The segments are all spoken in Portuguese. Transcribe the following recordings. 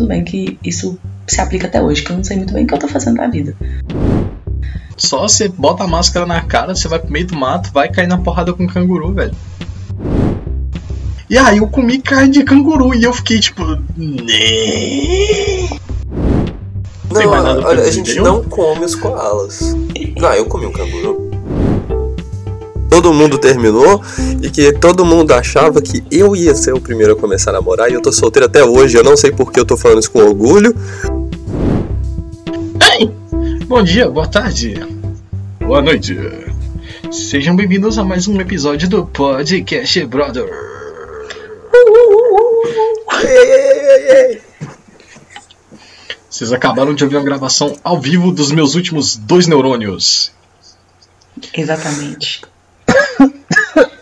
tudo bem que isso se aplica até hoje, que eu não sei muito bem o que eu tô fazendo da vida. Só você bota a máscara na cara, você vai pro meio do mato, vai cair na porrada com canguru, velho. E aí eu comi carne de canguru e eu fiquei tipo. Né? Não, olha, a gente não come os koalas. Não, eu comi um canguru. Todo mundo terminou e que todo mundo achava que eu ia ser o primeiro a começar a namorar e eu tô solteiro até hoje. Eu não sei por que eu tô falando isso com orgulho. Ei! Bom dia, boa tarde, boa noite. Sejam bem-vindos a mais um episódio do Podcast Brother. Vocês acabaram de ouvir uma gravação ao vivo dos meus últimos dois neurônios. Exatamente.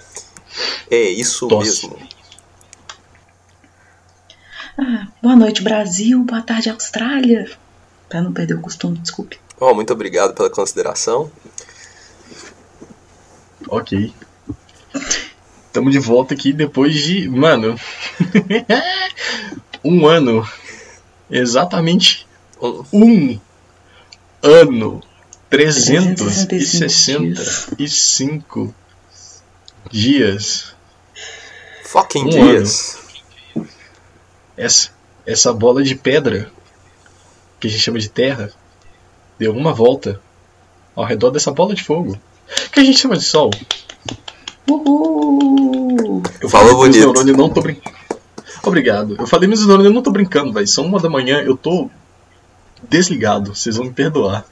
É isso Tosse. mesmo. Ah, boa noite, Brasil. Boa tarde, Austrália. Pra não perder o costume, desculpe. Oh, muito obrigado pela consideração. Ok. Estamos de volta aqui depois de. Mano. um ano. Exatamente um ano. 365 dias. Fucking um dias. Ano. Essa, essa bola de pedra, que a gente chama de terra, deu uma volta ao redor dessa bola de fogo, que a gente chama de sol. Uhul! Eu Falou bonito. Neurônios, não tô brincando. Obrigado. Eu falei meus neurônios, eu não tô brincando, velho. São uma da manhã, eu tô desligado, vocês vão me perdoar.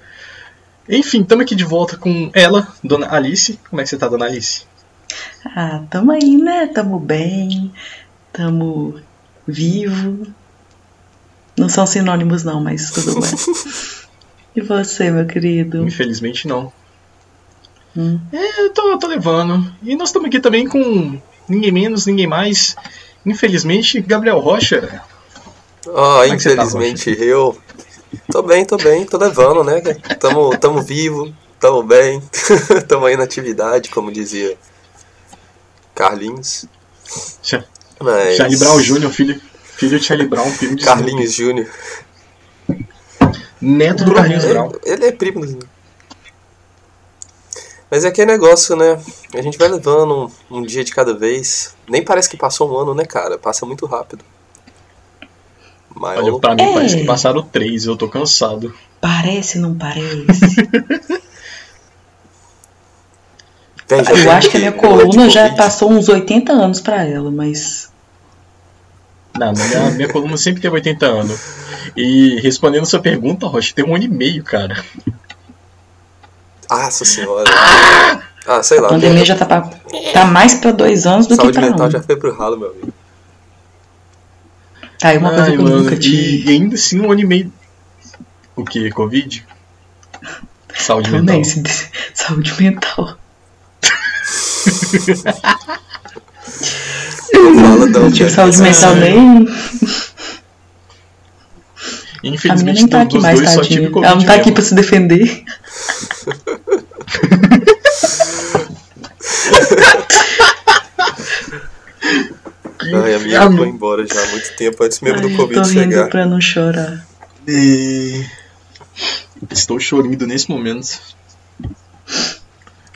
Enfim, estamos aqui de volta com ela, Dona Alice. Como é que você tá, Dona Alice? Ah, tamo aí, né? Tamo bem, tamo vivo. Não são sinônimos não, mas tudo bem. e você, meu querido? Infelizmente não. Hum. É, eu tô, tô levando. E nós estamos aqui também com ninguém menos, ninguém mais. Infelizmente, Gabriel Rocha. Ah, oh, infelizmente tá, eu. Tô bem, tô bem, tô levando, né? Tamo, tamo vivo, tamo bem, tamo aí na atividade, como dizia Carlinhos. Mas... Charlie Brown Jr., filho, filho de Charlie Brown, filho de Carlinhos Jr. Neto do Carlinhos Brown. Ele é primo do mas é que é negócio, né? A gente vai levando um, um, dia de cada vez. Nem parece que passou um ano, né, cara? Passa muito rápido. Mas Olha, pra mim é. parece que passaram três, eu tô cansado. Parece, não parece? eu acho que a minha coluna já passou uns 80 anos pra ela, mas. Não, minha, minha coluna sempre teve 80 anos. E respondendo sua pergunta, Rocha, tem um ano e meio, cara. Nossa senhora. Ah, sei lá. A pandemia já tá, pra, tá mais pra dois anos do Saúde que pra mental um. já foi pro ralo, meu amigo. Tá, e uma Ai, coisa que eu mano, nunca tive. E ainda assim um ano e meio. O que? Covid? Saúde Também, mental. Saúde mental. Não fala não. Não tive saúde mental nem. Infelizmente, nem tá aqui mais, tadinha. Ela não tá aqui pra se defender. Ai, a minha foi embora já há muito tempo, antes mesmo Ai, do Covid tô chegar. Rindo pra não chorar. E... Estou chorando nesse momento.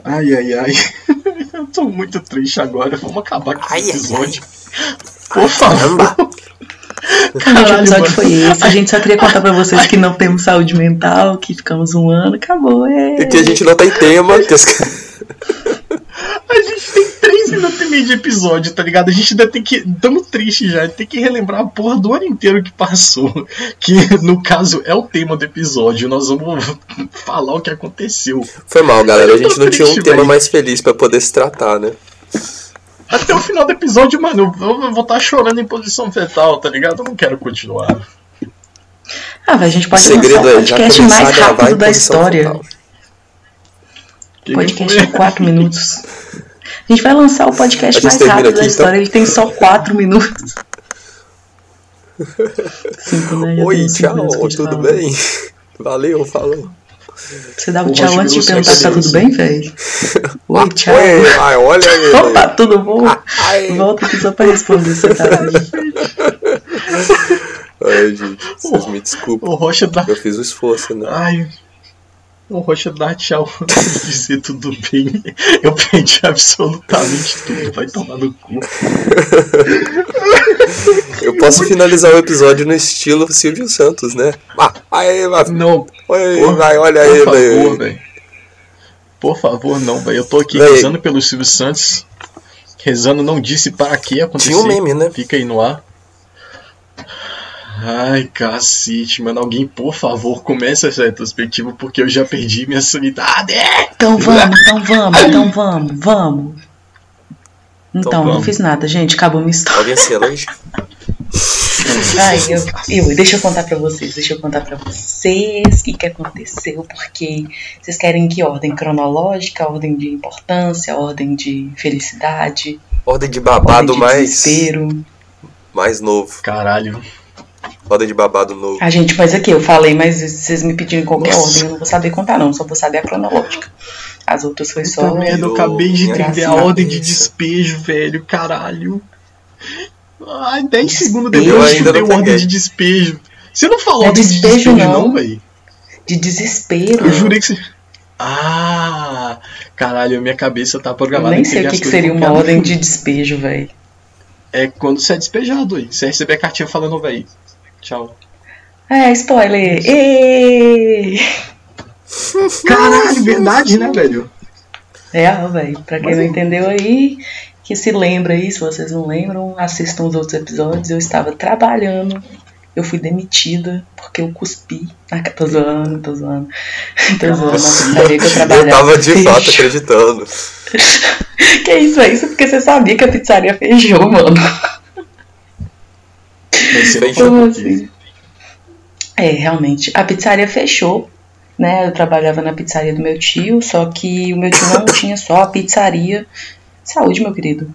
Ai, ai, ai. Eu tô muito triste agora. Vamos acabar com esse episódio. Ai, ai. Por favor. Caralho, que episódio foi esse? A gente só queria contar pra vocês que não temos saúde mental, que ficamos um ano, acabou. É. E que a gente não tem tema. Que... a gente tem minutos e meio de episódio, tá ligado? A gente ainda tem que. Tamo triste já, tem que relembrar a porra do ano inteiro que passou. Que no caso é o tema do episódio. Nós vamos falar o que aconteceu. Foi mal, galera. A gente não tinha um véio. tema mais feliz para poder se tratar, né? Até o final do episódio, mano, eu vou estar tá chorando em posição fetal, tá ligado? Eu não quero continuar. Ah, a gente pode o segredo é o podcast mais rápido da história. Que podcast de 4 minutos. A gente vai lançar o podcast mais rápido aqui, da história, então? ele tem só 4 minutos. Cinco, né? Oi, tchau, tudo bem? Valeu, falou. Você dá o tchau antes de perguntar se tá tudo bem, velho? Oi, tchau. Oi, ai, olha aí. Opa, tudo bom? Ai. Volta aqui só pra responder essa tarde. Ai, gente, vocês me desculpem. O Rocha dá... Eu fiz o esforço, né? Ai, o Rocha dá tchau dizer tudo bem. Eu perdi absolutamente tudo. Vai tomar no cu. Eu posso finalizar o episódio no estilo Silvio Santos, né? Ah, aí, não. Oi, vai, olha por ele favor, aí. Por favor, não, velho. Eu tô aqui véio. rezando pelo Silvio Santos. Rezando não disse para que acontecer. Tinha um meme, né? Fica aí no ar. Ai, cacete, mano. Alguém, por favor, comece essa retrospectiva porque eu já perdi minha sanidade. Então vamos, então vamos, então vamos, vamos. Então, então vamos. não fiz nada, gente. Acabou minha história. Alguém elogia? Ai, eu, eu, deixa eu contar pra vocês, deixa eu contar pra vocês o que, que aconteceu, porque vocês querem que ordem cronológica, ordem de importância, ordem de felicidade. Ordem de babado ordem de mais. Desespero. Mais novo. Caralho. Ordem de babado novo. A gente, mas aqui, eu falei, mas vocês me pedirem qualquer Nossa. ordem, eu não vou saber contar, não, só vou saber a cronológica. As outras foi só. merda, eu acabei de entender a ordem de despejo, velho, caralho. Ai, 10 segundos depois eu deu ordem de despejo. Você não falou é ordem despejo, de despejo, não, não velho? De desespero. Eu jurei que você. Ah, caralho, minha cabeça tá programada. Eu nem sei o que, que seria uma ordem de despejo, velho. É quando você é despejado aí. Você recebe a cartinha falando, velho. Tchau. É, spoiler! Êêêê! Caralho, verdade, né, velho? É, velho. Pra quem Mas não entendeu aí, que se lembra aí, se vocês não lembram, assistam os outros episódios. Eu estava trabalhando, eu fui demitida porque eu cuspi. Ah, tô zoando, tô zoando. Tô zoando, na pizzaria que eu trabalhava. Eu tava de fato acreditando. que isso, é isso porque você sabia que a pizzaria fechou, mano. Assim? É, realmente. A pizzaria fechou, né? Eu trabalhava na pizzaria do meu tio, só que o meu tio não tinha só a pizzaria. Saúde, meu querido.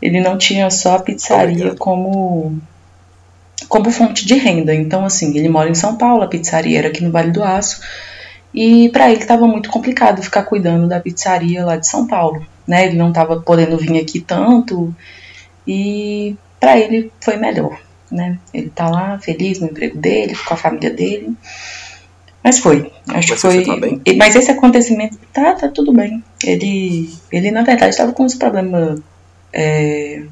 Ele não tinha só a pizzaria como como fonte de renda. Então, assim, ele mora em São Paulo, a pizzaria era aqui no Vale do Aço. E para ele estava muito complicado ficar cuidando da pizzaria lá de São Paulo, né? Ele não estava podendo vir aqui tanto e para ele foi melhor né? Ele tá lá feliz no emprego dele, com a família dele. Mas foi, acho Mas que foi. Tá? Mas esse acontecimento tá, tá tudo bem. Ele, ele na verdade estava com uns problemas é,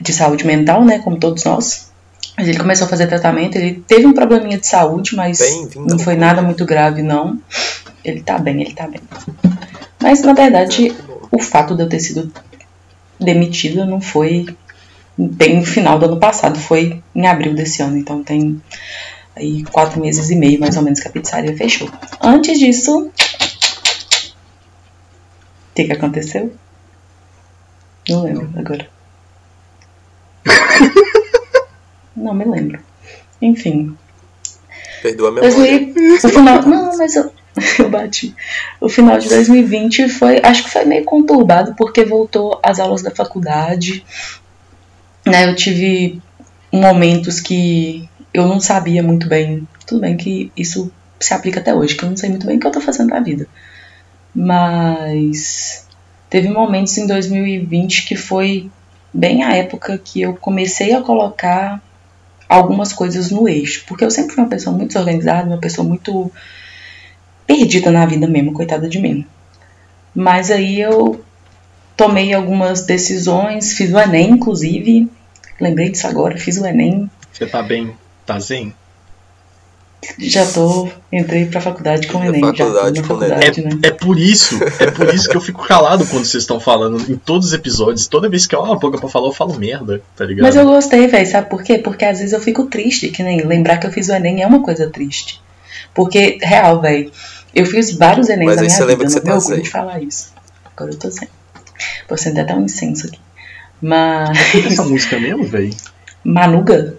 de saúde mental, né? Como todos nós. Mas ele começou a fazer tratamento. Ele teve um probleminha de saúde, mas não foi nada muito grave, não. Ele tá bem, ele tá bem. Mas na verdade, o fato de eu ter sido demitida não foi bem no final do ano passado, foi em abril desse ano, então tem aí quatro meses e meio mais ou menos que a pizzaria fechou. Antes disso, o que, que aconteceu? Não lembro agora. Não me lembro. Enfim. Perdeu a memória. o final, não, mas eu, eu bati. O final de 2020 foi, acho que foi meio conturbado porque voltou às aulas da faculdade, né, eu tive momentos que eu não sabia muito bem. Tudo bem que isso se aplica até hoje, que eu não sei muito bem o que eu tô fazendo da vida. Mas teve momentos em 2020 que foi bem a época que eu comecei a colocar algumas coisas no eixo, porque eu sempre fui uma pessoa muito desorganizada, uma pessoa muito perdida na vida mesmo, coitada de mim. Mas aí eu tomei algumas decisões, fiz o Enem, inclusive. Lembrei disso agora, fiz o Enem. Você tá bem? Tá zen? Já tô, entrei pra faculdade com o Enem. Faculdade já com faculdade, né? é, é por isso, é por isso que eu fico calado quando vocês estão falando em todos os episódios. Toda vez que eu abro a boca pra falar, eu falo merda, tá ligado? Mas eu gostei, velho, sabe por quê? Porque às vezes eu fico triste, que nem lembrar que eu fiz o Enem é uma coisa triste. Porque, real, velho, eu fiz vários Enem Mas na minha vida, lembra que você tá meu orgulho de falar isso. Agora eu tô sem. Vou acender até um incenso aqui. Mas. essa música mesmo, velho? Manuga?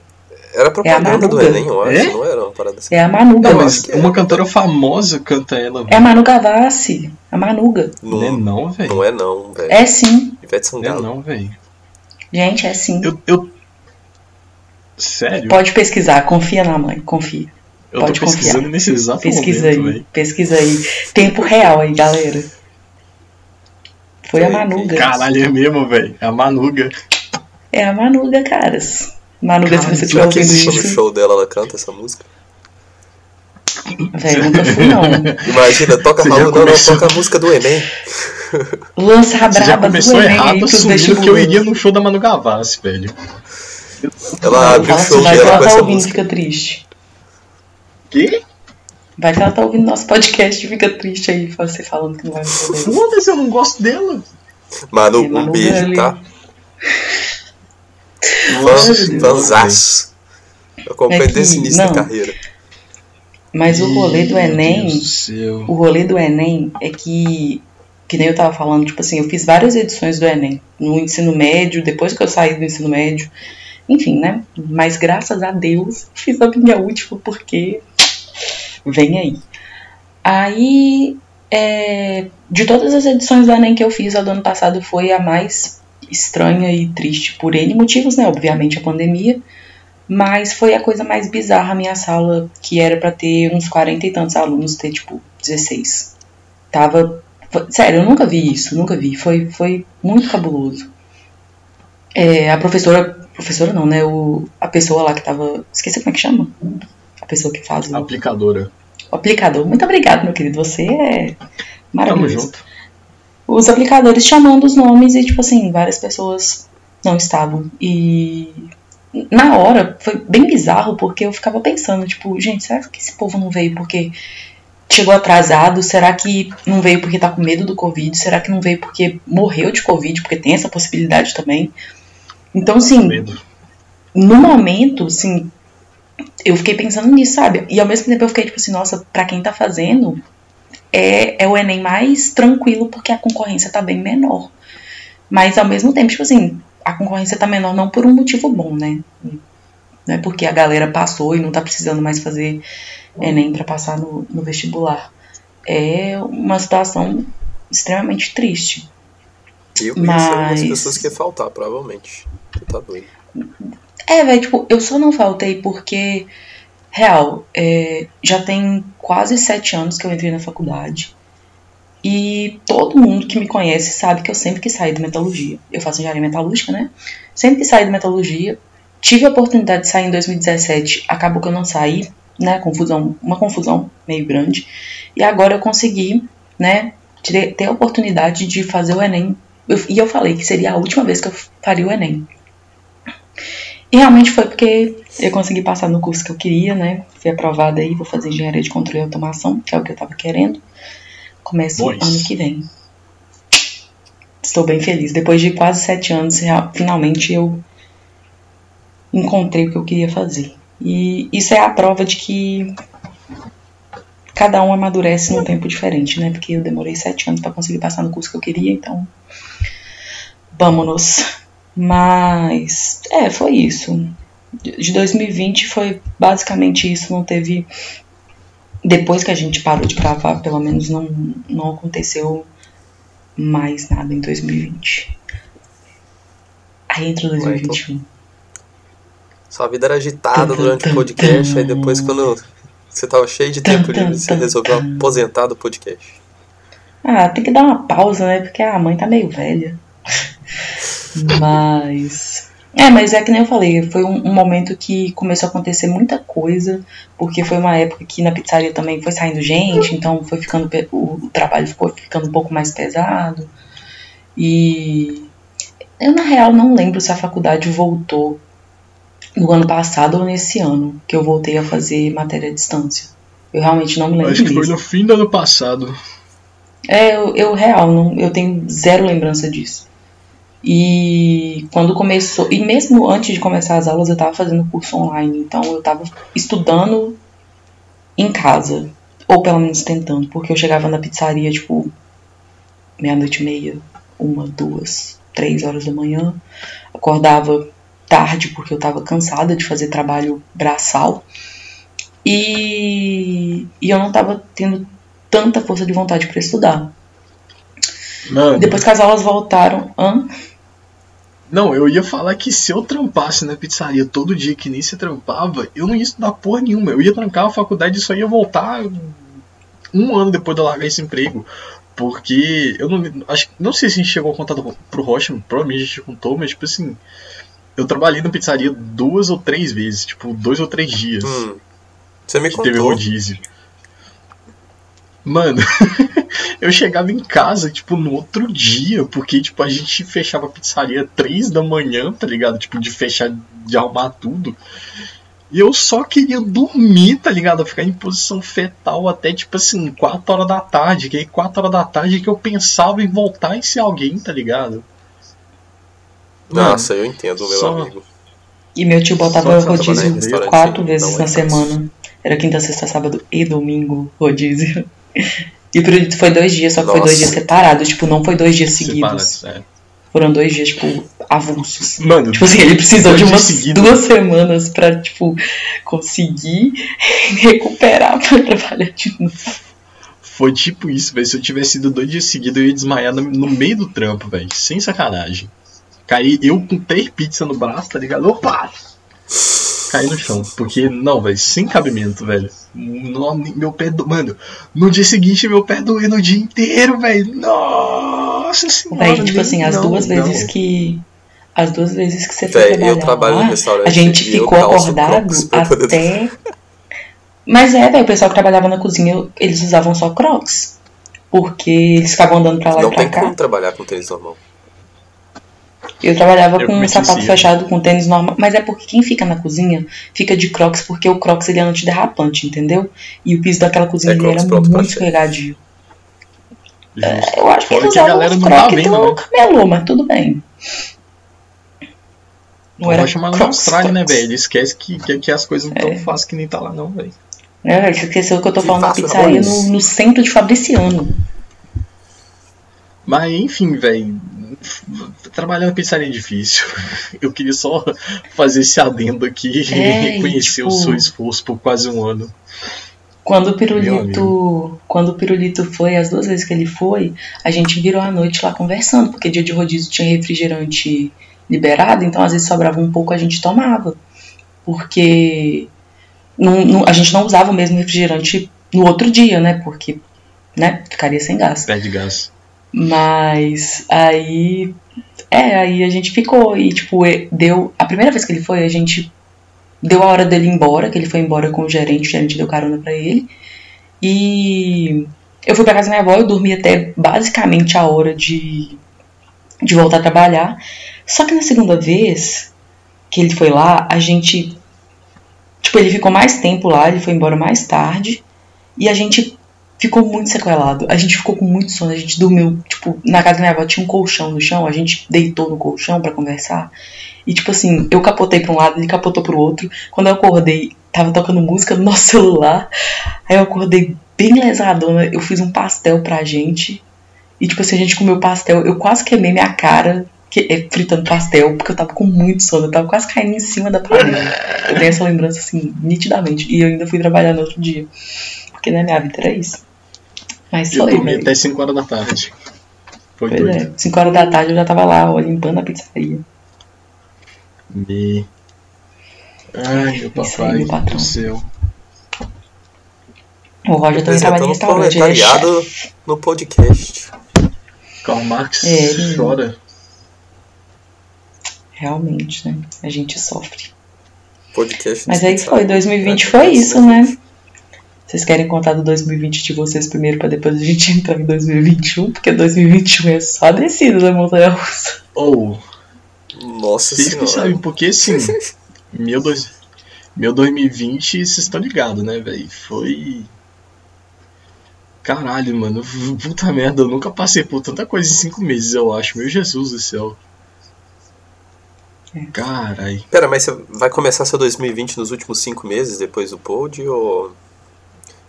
Era propaganda é do Enem, eu acho, é? não era uma parada assim. É a Manuga. Não, mas uma cantora famosa canta ela. Véio. É a Manu Gavassi, a Manuga. Não, é não, velho. Não é não, velho. É sim. Ivete Sangalo. Não é não, velho. Gente, é sim. Eu, eu... Sério? Pode pesquisar, confia na mãe, confia. Eu Pode tô pesquisando confiar. nesse exato pesquisa momento, aí, véio. Pesquisa aí. Tempo real aí, galera. Foi a Manuga. Caralho, é mesmo, velho. É a Manuga. É a Manuga, caras. Manu, se você estiver ouvindo isso. No show dela, ela canta essa música? Velho, nunca fui, não. Imagina, toca Raul, não, não, toca a música do Enem. Lança a braba do Enem. errado assumindo que eu iria no show da Manu Gavassi, velho. Ela abre o show dela com ela tá ouvindo música. fica triste. Que? Vai que ela tá ouvindo nosso podcast e fica triste aí, você falando que não vai me poder. Foda-se, eu não gosto dela. Manu, é, um beijo, tá? Fanzaço. Eu acompanho é desde o início não. da carreira. Mas o rolê do Enem. O rolê do Enem é que. Que nem eu tava falando, tipo assim, eu fiz várias edições do Enem. No ensino médio, depois que eu saí do ensino médio. Enfim, né? Mas graças a Deus fiz a minha última porque. Vem aí. Aí. É, de todas as edições do Enem que eu fiz, a do ano passado foi a mais estranha e triste por N motivos, né? Obviamente a pandemia. Mas foi a coisa mais bizarra a minha sala, que era para ter uns 40 e tantos alunos, ter tipo 16. Tava. Foi, sério, eu nunca vi isso, nunca vi. Foi, foi muito cabuloso. É, a professora. Professora não, né? O, a pessoa lá que tava. Esqueci como é que chama? Pessoa que faz. O, aplicadora. O aplicador. Muito obrigado, meu querido. Você é maravilhoso. Tamo junto. Os aplicadores chamando os nomes e, tipo assim, várias pessoas não estavam. E na hora foi bem bizarro porque eu ficava pensando, tipo, gente, será que esse povo não veio porque chegou atrasado? Será que não veio porque tá com medo do Covid? Será que não veio porque morreu de Covid? Porque tem essa possibilidade também. Então, assim, no momento, assim, eu fiquei pensando nisso, sabe? E ao mesmo tempo eu fiquei tipo assim, nossa, pra quem tá fazendo, é, é o Enem mais tranquilo porque a concorrência tá bem menor. Mas ao mesmo tempo, tipo assim, a concorrência está menor não por um motivo bom, né? Não é porque a galera passou e não está precisando mais fazer Enem para passar no, no vestibular. É uma situação extremamente triste. Eu Mas... algumas pessoas que ia faltar, provavelmente. Tá doido. É, velho, tipo, eu só não faltei porque, real, é, já tem quase sete anos que eu entrei na faculdade. E todo mundo que me conhece sabe que eu sempre que saí de metalurgia. Eu faço engenharia metalúrgica, né? Sempre que saí de metalurgia, tive a oportunidade de sair em 2017, acabou que eu não saí, né? Confusão, uma confusão meio grande. E agora eu consegui, né? Ter a oportunidade de fazer o Enem. E eu falei que seria a última vez que eu faria o Enem. E realmente foi porque eu consegui passar no curso que eu queria, né? Fui aprovada aí, vou fazer engenharia de controle e automação, que é o que eu tava querendo. Começa o ano que vem. Estou bem feliz. Depois de quase sete anos, finalmente eu encontrei o que eu queria fazer. E isso é a prova de que cada um amadurece num tempo diferente, né? Porque eu demorei sete anos para conseguir passar no curso que eu queria, então vamos. Mas é, foi isso. De 2020 foi basicamente isso, não teve depois que a gente parou de gravar, pelo menos não, não aconteceu mais nada em 2020. Aí entra 2021. Sua vida era agitada durante o podcast, aí depois quando você tava cheio de tempo livre, você resolveu aposentar do podcast. Ah, tem que dar uma pausa, né? Porque a mãe tá meio velha. Mas é, mas é que nem eu falei, foi um, um, momento que começou a acontecer muita coisa, porque foi uma época que na pizzaria também foi saindo gente, então foi ficando o, trabalho ficou ficando um pouco mais pesado. E eu na real não lembro se a faculdade voltou no ano passado ou nesse ano que eu voltei a fazer matéria à distância. Eu realmente não me lembro. Acho que foi no fim do ano passado. É, eu, eu real, não, eu tenho zero lembrança disso. E quando começou, e mesmo antes de começar as aulas, eu estava fazendo curso online, então eu estava estudando em casa, ou pelo menos tentando, porque eu chegava na pizzaria tipo meia-noite e meia, uma, duas, três horas da manhã, acordava tarde porque eu estava cansada de fazer trabalho braçal e, e eu não estava tendo tanta força de vontade para estudar. Mano. Depois que as aulas voltaram. Hã? Não, eu ia falar que se eu trampasse na pizzaria todo dia que nem se trampava, eu não ia estudar porra nenhuma. Eu ia trancar a faculdade e só ia voltar um ano depois de eu largar esse emprego. Porque eu não acho não sei se a gente chegou a contar pro Rocha, provavelmente a gente contou, mas tipo assim. eu trabalhei na pizzaria duas ou três vezes, tipo, dois ou três dias. Hum. Você me que contou. teve rodízio. Mano, eu chegava em casa, tipo, no outro dia, porque, tipo, a gente fechava a pizzaria três da manhã, tá ligado? Tipo, de fechar, de arrumar tudo. E eu só queria dormir, tá ligado? Ficar em posição fetal até, tipo assim, 4 horas da tarde. Que aí 4 horas da tarde que eu pensava em voltar e ser alguém, tá ligado? Nossa, Mano, eu entendo, meu só... amigo. E meu tio botava rodízio quatro vezes na é semana. Era quinta, sexta, sábado e domingo, rodízio. E por foi dois dias, só que Nossa. foi dois dias separados. Tipo, não foi dois dias seguidos. É. Foram dois dias, tipo, avulsos. Mano, tipo assim, ele precisou de umas duas semanas pra, tipo, conseguir recuperar pra trabalhar de novo. Foi tipo isso, velho. Se eu tivesse ido dois dias seguidos, eu ia desmaiar no, no meio do trampo, velho. Sem sacanagem. Caí eu com três pizzas no braço, tá ligado? Opa! Cair no chão. Porque, não, velho, sem cabimento, velho. No, meu pé do. Mano, no dia seguinte meu pé doendo o dia inteiro, velho. Nossa senhora. Véio, tipo assim, as não, duas vezes não. que. As duas vezes que você foi trabalhar eu trabalho lá, no restaurante. A gente ficou acordado até. Mas é, velho, o pessoal que trabalhava na cozinha, eles usavam só crocs. Porque eles ficavam andando pra lá não e pra cá. Não tem como trabalhar com tênis normal. Eu trabalhava eu com um sapato fechado, com tênis normal, mas é porque quem fica na cozinha fica de crocs, porque o crocs ele é antiderrapante, entendeu? E o piso daquela cozinha é era muito escorregadio. É, eu acho que ele usava os crocs tá do né? camelô, mas tudo bem. Não era chamar na Austrália, né, velho? Ele esquece que, que, que as coisas não é. tão fáceis que nem tá lá, não, velho. É, você esqueceu que eu tô que falando da pizzaria no, no centro de Fabriciano. Mas enfim, velho, trabalhar na pizzaria é difícil. Eu queria só fazer esse adendo aqui é, e reconhecer tipo, o seu esforço por quase um ano. Quando o pirulito, quando o pirulito foi, as duas vezes que ele foi, a gente virou a noite lá conversando, porque dia de rodízio tinha refrigerante liberado, então às vezes sobrava um pouco a gente tomava, porque não, não, a gente não usava o mesmo refrigerante no outro dia, né? Porque né, ficaria sem gás. Perde gás. Mas aí. É, aí a gente ficou e, tipo, deu. A primeira vez que ele foi, a gente deu a hora dele ir embora, que ele foi embora com o gerente, o gerente deu carona pra ele. E eu fui pra casa da minha avó, eu dormi até basicamente a hora de, de voltar a trabalhar. Só que na segunda vez que ele foi lá, a gente. Tipo, ele ficou mais tempo lá, ele foi embora mais tarde. E a gente ficou muito sequelado. A gente ficou com muito sono, a gente dormiu, tipo, na casa da minha avó tinha um colchão no chão, a gente deitou no colchão para conversar. E tipo assim, eu capotei pra um lado, ele capotou pro outro. Quando eu acordei, tava tocando música no nosso celular. Aí eu acordei bem lesadona, eu fiz um pastel pra gente. E tipo assim, a gente comeu pastel, eu quase queimei minha cara que, é, fritando pastel, porque eu tava com muito sono, eu tava quase caindo em cima da panela. Eu tenho essa lembrança assim, nitidamente. E eu ainda fui trabalhar no outro dia. Porque na minha vida era isso. Mas eu dormi até 5 horas da tarde. Foi pois doido. é, 5 horas da tarde eu já tava lá, ó, limpando a pizzaria. Me. Ai, meu papai do céu. O Roger também trabalha em restaurante. Ele é no podcast. Karl Marx é, ele... chora. Realmente, né? A gente sofre. Podcast Mas aí foi, 2020 foi isso, né? Vocês querem contar do 2020 de vocês primeiro para depois a gente entrar em 2021? Porque 2021 é só a descida da montanha russa. Ou. Oh. Nossa Vocês senhora. sabem porque sim. meu, dois, meu 2020, vocês estão ligados, né, velho? Foi. Caralho, mano. Puta merda, eu nunca passei por tanta coisa em cinco meses, eu acho. Meu Jesus do céu. É. Caralho. Pera, mas você vai começar seu 2020 nos últimos cinco meses depois do pod ou.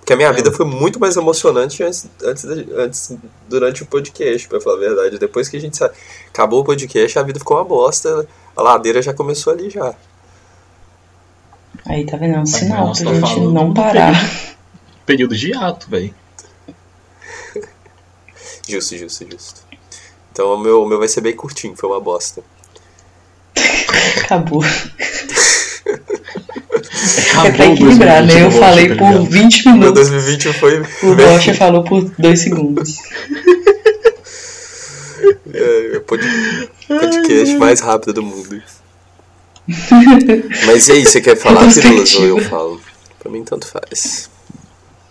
Porque a minha é. vida foi muito mais emocionante antes, antes, antes durante o podcast, pra falar a verdade. Depois que a gente acabou o podcast, a vida ficou uma bosta. A ladeira já começou ali já. Aí tá vendo? É um sinal pra tá gente não parar. Período, de ato, velho. justo, justo, justo. Então o meu, o meu vai ser bem curtinho, foi uma bosta. Acabou. É pra equilibrar, né? Eu falei por 20 minutos. 2020 foi. O Rocha falou por 2 segundos. É, é o podcast mais rápido do mundo. Mas e aí, você quer falar, Pirulas, ou eu falo? Pra mim, tanto faz.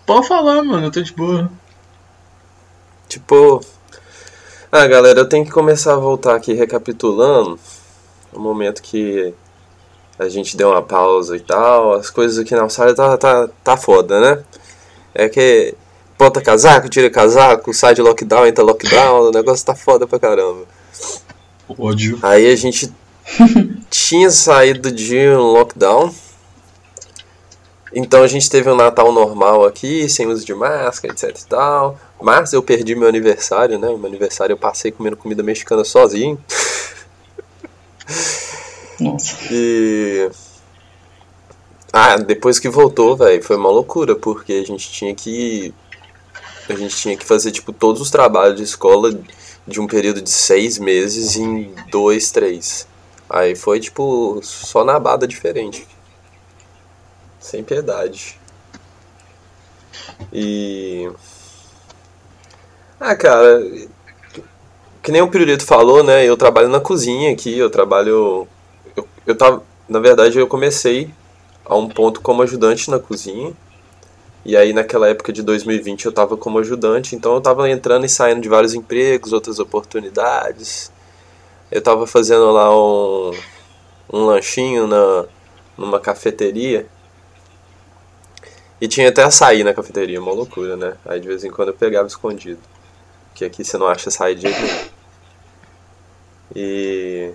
Pode falar, mano, eu tô de boa. Tipo. Ah, galera, eu tenho que começar a voltar aqui recapitulando o momento que a gente deu uma pausa e tal. As coisas aqui na Austrália tá, tá, tá foda, né? É que bota casaco, tira casaco, sai de lockdown, entra lockdown, o negócio tá foda pra caramba. Ódio. Aí a gente tinha saído de um lockdown. Então a gente teve um Natal normal aqui, sem uso de máscara, etc e tal. Mas eu perdi meu aniversário, né? Meu aniversário eu passei comendo comida mexicana sozinho. Nossa. E. Ah, depois que voltou, velho, foi uma loucura, porque a gente tinha que. A gente tinha que fazer, tipo, todos os trabalhos de escola de um período de seis meses em dois, três. Aí foi, tipo, só na bada diferente. Sem piedade. E. Ah, cara. Que nem o Pirulito falou, né? Eu trabalho na cozinha aqui, eu trabalho. Eu, tava. Na verdade, eu comecei a um ponto como ajudante na cozinha. E aí, naquela época de 2020, eu tava como ajudante, então eu tava entrando e saindo de vários empregos, outras oportunidades. Eu tava fazendo lá um, um lanchinho na, numa cafeteria. E tinha até açaí na cafeteria, uma loucura, né? Aí de vez em quando eu pegava escondido. Porque aqui você não acha açaí de jeito nenhum. E.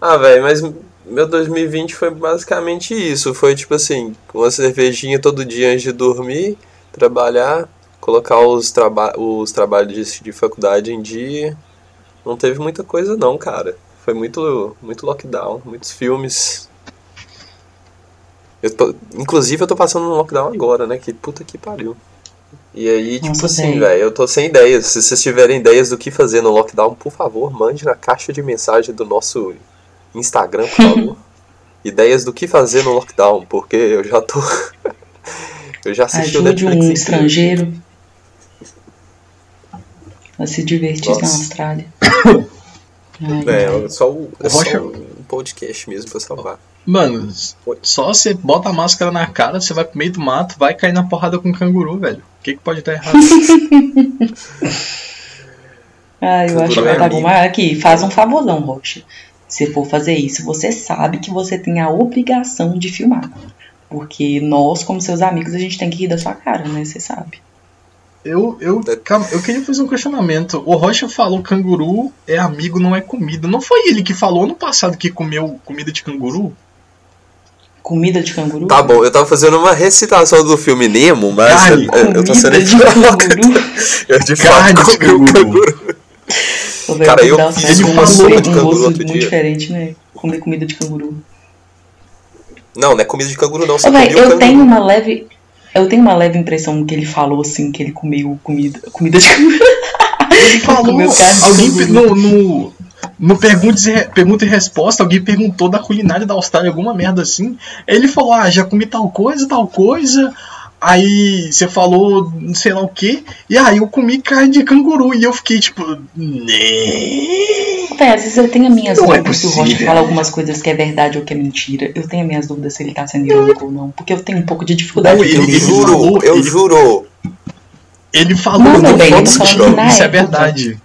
Ah, velho, mas meu 2020 foi basicamente isso. Foi tipo assim, uma cervejinha todo dia antes de dormir, trabalhar, colocar os, traba os trabalhos de, de faculdade em dia. Não teve muita coisa não, cara. Foi muito, muito lockdown, muitos filmes. Eu tô, inclusive eu tô passando um lockdown agora, né? Que puta que pariu. E aí, tipo Nossa, assim, velho, eu tô sem ideias. Se vocês tiverem ideias do que fazer no lockdown, por favor, mande na caixa de mensagem do nosso Instagram, por favor. ideias do que fazer no lockdown, porque eu já tô. eu já assisti Ajude o Netflix um estrangeiro a se divertir Nossa. na Austrália. é, só, o, é só um podcast mesmo pra salvar. Mano, só você bota a máscara na cara, você vai pro meio do mato, vai cair na porrada com um canguru, velho. O que, que pode estar errado? ah, eu acho que vai estar bom. Mas aqui, faz um favorzão, Rocha. Se for fazer isso, você sabe que você tem a obrigação de filmar. Porque nós, como seus amigos, a gente tem que rir da sua cara, né? Você sabe. Eu, eu, eu queria fazer um questionamento. O Rocha falou canguru é amigo, não é comida. Não foi ele que falou no passado que comeu comida de canguru? Comida de canguru? Tá bom, eu tava fazendo uma recitação do filme Nemo, mas Carne, eu, eu tô sendo de canguru. eu de Carne fato de canguru. canguru. Cara, eu fiz uma sopa de canguru outro dia. muito diferente, né? Comer comida de canguru. Não, não é comida de canguru não. Você Ô, véio, eu canguru. tenho uma leve eu tenho uma leve impressão que ele falou assim, que ele comeu comida, comida de Ele falou, alguém no, no, no pergunta, e, pergunta e resposta, alguém perguntou da culinária da Austrália, alguma merda assim. Ele falou, ah, já comi tal coisa, tal coisa. Aí você falou não sei lá o que, e aí eu comi carne de canguru, e eu fiquei tipo, né? Véi, às vezes eu tenho as minhas não é dúvidas é se o Rocha fala algumas coisas que é verdade ou que é mentira. Eu tenho as minhas dúvidas se ele tá sendo irônico ou não, porque eu tenho um pouco de dificuldade. Não, ele, ele jurou, eu jurou. Ele falou, não, meu bem, isso é verdade.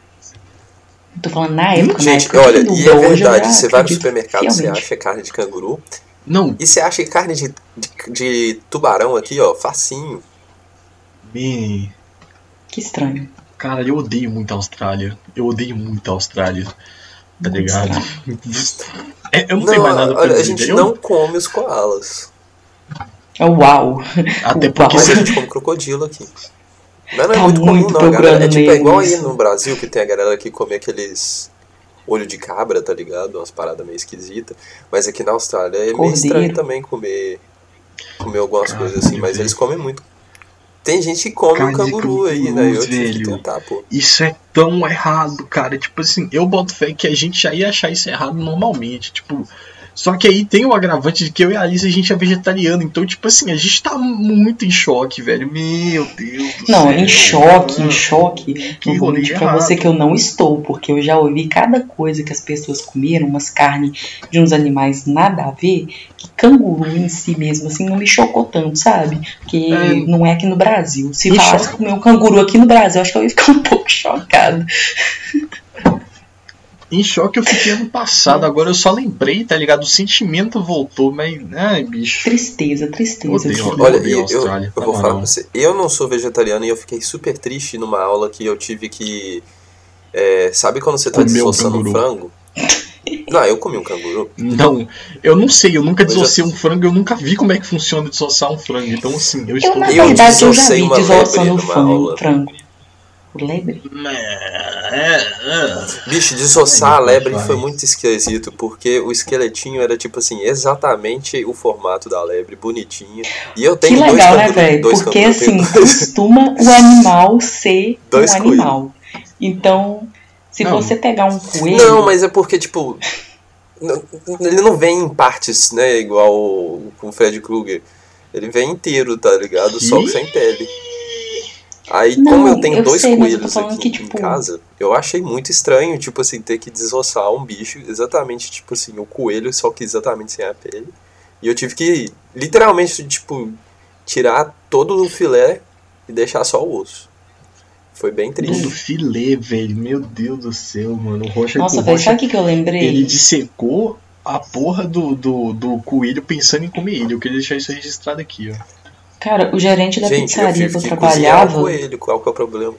Eu tô falando na época, Gente, na época olha, e é verdade, você vai no supermercado, e você acha carne de canguru, não. E você acha carne de, de, de, tubarão aqui, ó, facinho. Me... Que estranho. Cara, eu odeio muito a Austrália. Eu odeio muito a Austrália. Tá muito ligado? É, eu não, não, tenho mais nada pra olha, dizer. A gente eu... não come os koalas. Uau! Até porque Uau. a gente come crocodilo aqui. Mas não é tá muito, muito comum, não, galera. É tipo é igual aí no Brasil que tem a galera que come aqueles olho de cabra, tá ligado? Umas paradas meio esquisitas. Mas aqui na Austrália é Cordeiro. meio estranho também comer, comer algumas Carne, coisas assim, mas eles comem muito. Tem gente que come o canguru aí, né? Eu tive velho. que tentar, pô. Isso é tão errado, cara. Tipo assim, eu boto fé que a gente já ia achar isso errado normalmente. Tipo, Só que aí tem o agravante de que eu e a Alice a gente é vegetariano. Então, tipo assim, a gente tá muito em choque, velho. Meu Deus não, céu. Não, em choque, em choque. Que eu vou mentir pra você que eu não estou, porque eu já ouvi cada coisa que as pessoas comeram, umas carnes de uns animais nada a ver, que canguru em si mesmo, assim, não me chocou tanto, sabe? Porque é. não é aqui no Brasil. Se falasse comer um canguru aqui no Brasil, acho que eu ia ficar um pouco chocado. Em choque eu fiquei ano passado, agora eu só lembrei, tá ligado? O sentimento voltou, mas. Ai, bicho. Tristeza, tristeza. Odeio, Olha, eu, eu, eu vou falar pra você. Eu não sou vegetariano e eu fiquei super triste numa aula que eu tive que. É, sabe quando você tá desossando um frango? Não, eu comi um canguru. Não, eu não sei, eu nunca desossei um frango, eu nunca vi como é que funciona desossar um frango. Então, assim, eu estou. Eu, na verdade, eu, eu já vi desossando um frango. frango. Lebre? É, é. Bicho, desossar a lebre foi muito esquisito, porque o esqueletinho era tipo assim, exatamente o formato da lebre, bonitinho. E eu tenho que legal, dois né, velho? Porque assim, costuma o animal ser dois um animal. Então, se não. você pegar um coelho. Não, mas é porque, tipo. Ele não vem em partes, né? Igual com o Fred Krueger. Ele vem inteiro, tá ligado? Só sem pele. Aí, não, como eu tenho eu dois sei, coelhos aqui que, tipo... em casa, eu achei muito estranho, tipo assim, ter que desossar um bicho exatamente, tipo assim, o coelho, só que exatamente sem a pele. E eu tive que, literalmente, tipo, tirar todo o filé e deixar só o osso. Foi bem triste. Todo filé, velho. Meu Deus do céu, mano. O Rocha Nossa, velho, sabe o que, que eu lembrei? Ele dissecou a porra do, do, do coelho pensando em comer ele. Eu queria deixar isso registrado aqui, ó. Cara, o gerente da Gente, pizzaria eu que eu trabalhava. Coelho, qual que é o problema?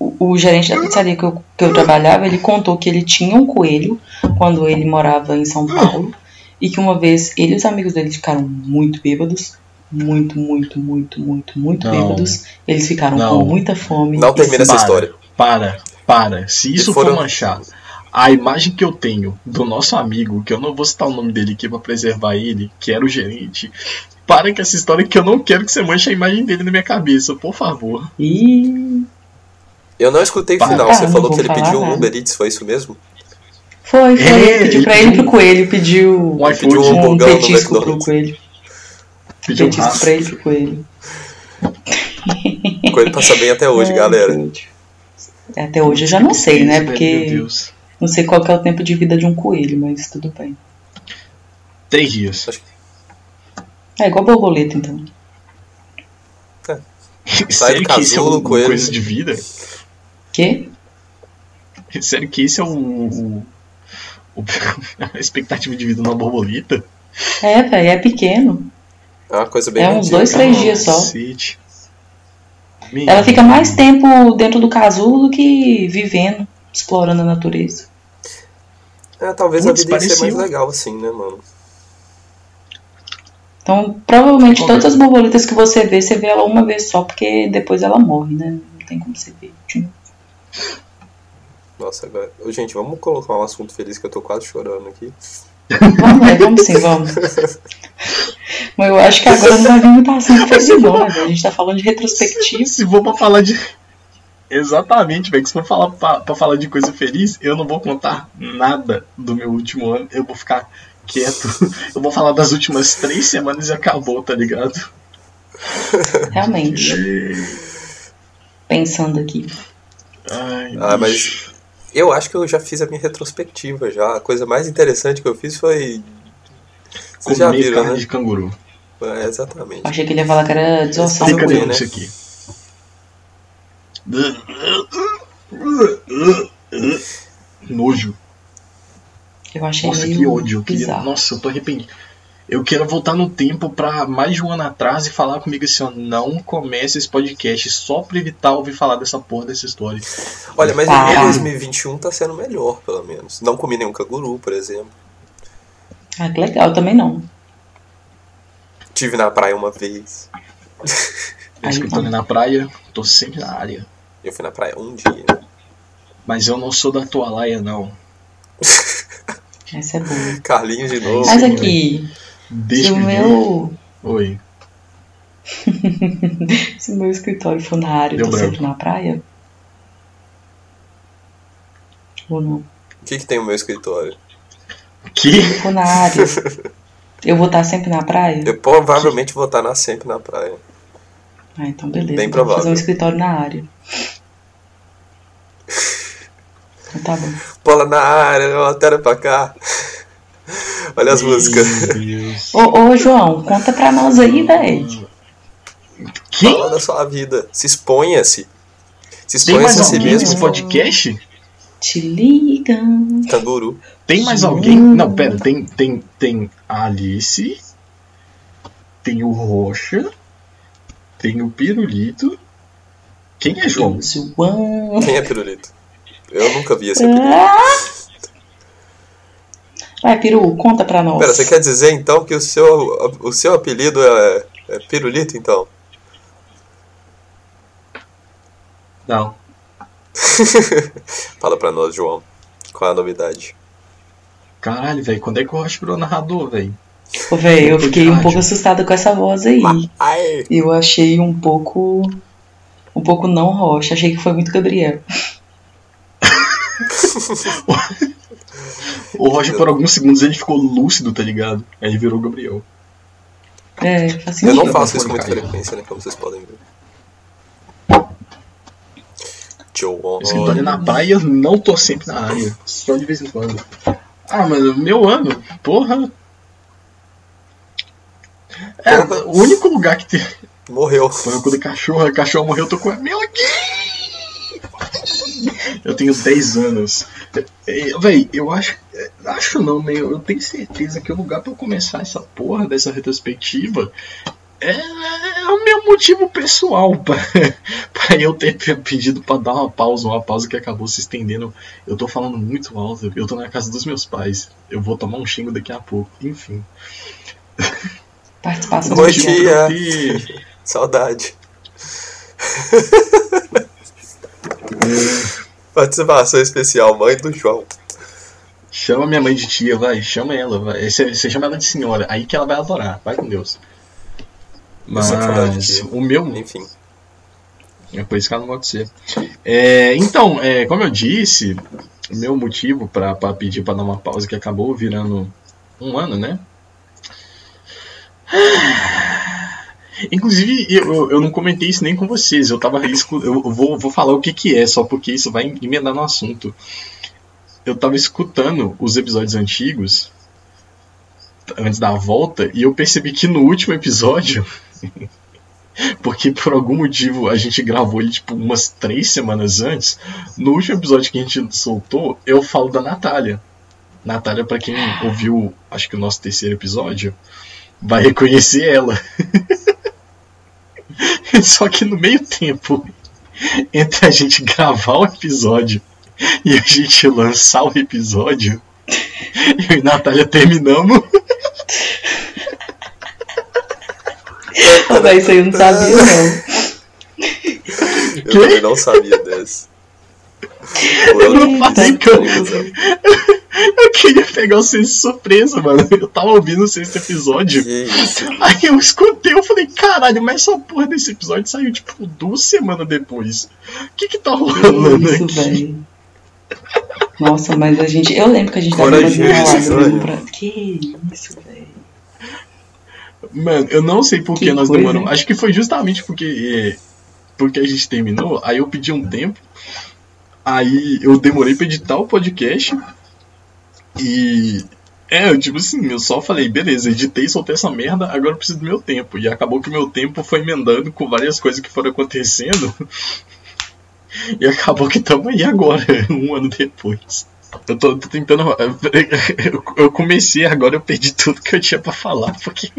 O, o, gerente da pizzaria que eu, que eu trabalhava, ele contou que ele tinha um coelho quando ele morava em São Paulo. E que uma vez ele e os amigos dele ficaram muito bêbados. Muito, muito, muito, muito, muito não, bêbados. Eles ficaram não, com muita fome. Não termina essa história. Para, para. Se isso foram... for manchado a imagem que eu tenho do nosso amigo, que eu não vou citar o nome dele aqui pra preservar ele, que era o gerente, para com essa história que eu não quero que você manche a imagem dele na minha cabeça, por favor. E... Eu não escutei o final, você falou que ele pediu um Uber Eats, foi isso mesmo? Foi, foi. É, ele pediu ele pra pediu ele pro coelho, pediu um, pediu um, um petisco pro coelho. Pediu um petisco pra ele pro coelho. O coelho passa bem até hoje, é, galera. Até hoje eu já não sei, né? Porque. Meu Deus. Não sei qual é o tempo de vida de um coelho, mas tudo bem. Três dias. É igual borboleta, então. É. Sai do casulo, é coelho. coisa de vida? Quê? Sério que esse é o, o a expectativa de vida de uma borboleta? É, velho, é pequeno. É uma coisa bem É uns dois, três dias só. Ela fica mais tempo dentro do casulo do que vivendo explorando a natureza. É, talvez Putz, a vida ia ser mais legal assim, né, mano? Então, provavelmente todas as borboletas que você vê, você vê ela uma vez só, porque depois ela morre, né? Não tem como você ver. Nossa, agora. Gente, vamos colocar um assunto feliz que eu tô quase chorando aqui. Vamos, é, vamos sim, vamos. Mas eu acho que agora não vai vir muito assunto feliz, não, né? A gente tá falando de retrospectiva. Se for pra falar de Exatamente, velho. Se for falar pra, pra, falar de coisa feliz, eu não vou contar nada do meu último ano. Eu vou ficar quieto. Eu vou falar das últimas três semanas e acabou, tá ligado? Realmente. Pensando aqui. Ai, ah, mas eu acho que eu já fiz a minha retrospectiva já. A coisa mais interessante que eu fiz foi. Vocês Comer já viram, carne né? de canguru. É, exatamente. Achei que ele ia falar que era desossar Fica né? isso aqui. Nojo. Eu achei Nossa, que ódio. Eu queria... Nossa, eu tô arrependido. Eu quero voltar no tempo para mais de um ano atrás e falar comigo assim, ó, não comece esse podcast só pra evitar ouvir falar dessa porra dessa história. Olha, mas em 2021 tá sendo melhor, pelo menos. Não comi nenhum canguru, por exemplo. Ah, que legal, também não. Tive na praia uma vez. Desde que eu tô na praia, tô sempre na área. Eu fui na praia um dia. Mas eu não sou da toalha, não. Essa é boa. Carlinhos de novo. Mas aqui, Deixa se o meu... Oi. se o meu escritório for na área, Deu eu tô branco. sempre na praia? Ou não? O que, que tem o meu escritório? Que? For na área. Eu vou estar sempre na praia? Eu provavelmente vou estar na, sempre na praia. Ah, então beleza. Bem provável. Vou fazer um escritório na área. Então tá bom. Bola na área, altera pra cá. Olha as Meu músicas. Ô, ô, João, conta pra nós aí, velho. Fala da sua vida. Se exponha, se. Se exponha a si mesmo. nesse podcast? Te liga. Canguru. Tem mais alguém? Não, pera, tem, tem, tem a Alice, tem o Rocha, tem o Pirulito. Quem é João? João. Quem é Pirulito? Eu nunca vi esse apelido. Ah! Vai, Piru, conta pra nós. Pera, você quer dizer então que o seu, o seu apelido é, é Pirulito, então? Não. Fala pra nós, João. Qual é a novidade? Caralho, velho, quando é que o Rocha virou narrador, velho? Ô, velho, eu fiquei um pouco assustada com essa voz aí. Eu achei um pouco. Um pouco não Rocha. Achei que foi muito Gabriel. O Roger, por alguns segundos, ele ficou lúcido, tá ligado? Aí ele virou Gabriel. É, assim. Eu não faço isso com muita frequência, né? Como vocês podem ver. Escritório na praia, não tô sempre na área. Só de vez em quando. Ah, mas meu ano, porra. É, o único lugar que tem. Morreu. Foi quando o cachorro, a cachorro morreu, eu tô com. Meu Eu tenho 10 anos. Véi, eu acho. Acho não, meu. Eu tenho certeza que o lugar pra eu começar essa porra dessa retrospectiva é, é o meu motivo pessoal para eu ter pedido para dar uma pausa, uma pausa que acabou se estendendo. Eu tô falando muito alto, eu tô na casa dos meus pais. Eu vou tomar um xingo daqui a pouco, enfim. Participação Bom dia. Saudade. Participação especial, mãe do João. Chama minha mãe de tia, vai. Chama ela, vai. Você, você chama ela de senhora, aí que ela vai adorar. Vai com Deus. Mas o meu. Enfim. É por isso que ela não gosta de ser. É, então, é, como eu disse, meu motivo para pedir para dar uma pausa que acabou virando um ano, né? Inclusive, eu, eu não comentei isso nem com vocês. Eu tava eu vou, vou falar o que, que é, só porque isso vai emendar no assunto. Eu tava escutando os episódios antigos antes da volta e eu percebi que no último episódio porque por algum motivo a gente gravou ele tipo umas três semanas antes. No último episódio que a gente soltou, eu falo da Natália. Natália, para quem ouviu, acho que o nosso terceiro episódio, vai reconhecer ela. Só que no meio tempo entre a gente gravar o episódio e a gente lançar o episódio, eu e Natália terminamos. Mas isso aí eu não sabia, não. Eu que? também não sabia dessa. Eu não falei que eu... eu queria pegar vocês de surpresa, mano. Eu tava ouvindo o sexto episódio. Aí eu escutei, eu falei, caralho, mas essa porra desse episódio saiu tipo duas semanas depois. O que que tá rolando isso, aqui? Véio. Nossa, mas a gente. Eu lembro que a gente tava fazendo pra. Que isso, velho. Mano, eu não sei por que, que nós demoramos. Acho que foi justamente porque. É, porque a gente terminou. Aí eu pedi um tempo. Aí eu demorei pra editar o podcast. E. É, eu, tipo assim, eu só falei, beleza, editei, soltei essa merda, agora eu preciso do meu tempo. E acabou que o meu tempo foi emendando com várias coisas que foram acontecendo. e acabou que estamos aí agora, um ano depois. Eu tô, tô tentando. Eu comecei agora, eu perdi tudo que eu tinha para falar, porque.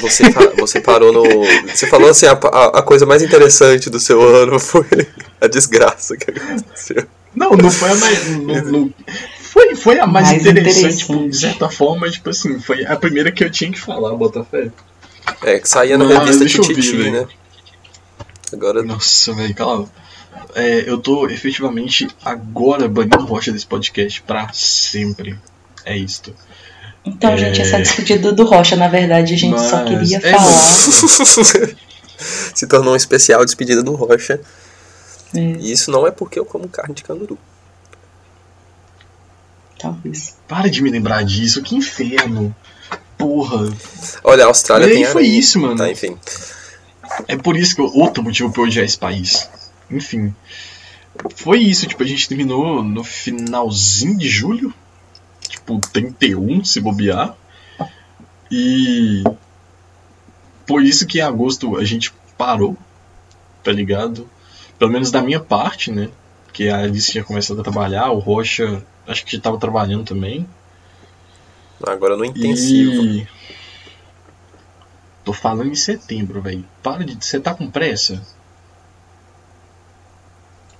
Você, você parou no. Você falou assim: a, a, coisa mais interessante do seu ano foi a desgraça que aconteceu. Não, não foi a mais. Não, não, foi, foi a mais, mais interessante, interessante. de certa forma, tipo assim, foi a primeira que eu tinha que falar, Botafé. É, que saía na Mas, revista Tititi, né? Agora. Nossa, velho, calma. É, eu tô efetivamente agora banindo rocha desse podcast pra sempre. É isto. Então, é... gente, essa despedida do Rocha, na verdade, a gente Mas... só queria é falar. Se tornou um especial despedida do Rocha. É. E isso não é porque eu como carne de canguru. Talvez. Para de me lembrar disso, que inferno. Porra. Olha, a Austrália e tem. foi isso, mano. Tá, enfim. É por isso que eu, outro motivo pra eu odiar esse país. Enfim. Foi isso, tipo, a gente terminou no finalzinho de julho. Tipo, 31, se bobear. E. Por isso que em agosto a gente parou, tá ligado? Pelo menos da minha parte, né? Porque a Alice tinha começado a trabalhar, o Rocha acho que já tava trabalhando também. Agora no intensivo. E... Tô falando em setembro, velho. Para de. Você tá com pressa?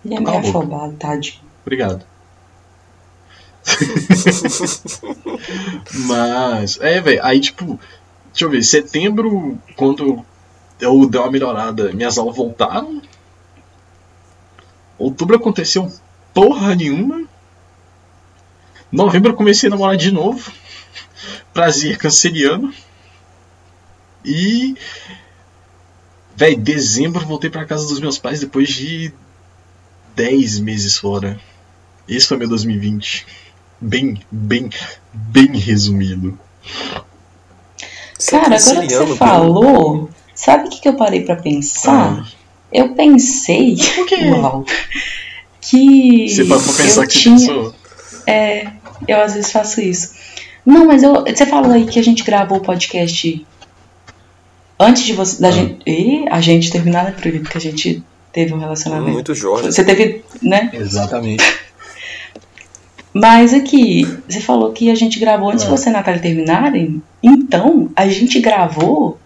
Ele é meio afobado, tadinho. Obrigado. Mas, é, velho, aí tipo, deixa eu ver, setembro, quando eu dei uma melhorada, minhas aulas voltaram. Outubro aconteceu porra nenhuma. Novembro eu comecei a namorar de novo. Prazer canceriano. E. Véi, dezembro voltei pra casa dos meus pais depois de 10 meses fora. Esse foi meu 2020. Bem, bem, bem resumido. Cara, agora que você falou, sabe o que, que eu parei para pensar? Ah. Eu pensei. O quê? Uau, que. Você parou pra pensar que tinha... pensou? É, eu às vezes faço isso. Não, mas eu, você falou aí que a gente gravou o podcast antes de você. Da ah. gente, e a gente terminar, né, Porque a gente teve um relacionamento. Muito Jorge. Você teve, né? Exatamente. Mas aqui, você falou que a gente gravou antes de você e a Natália terminarem. Então, a gente gravou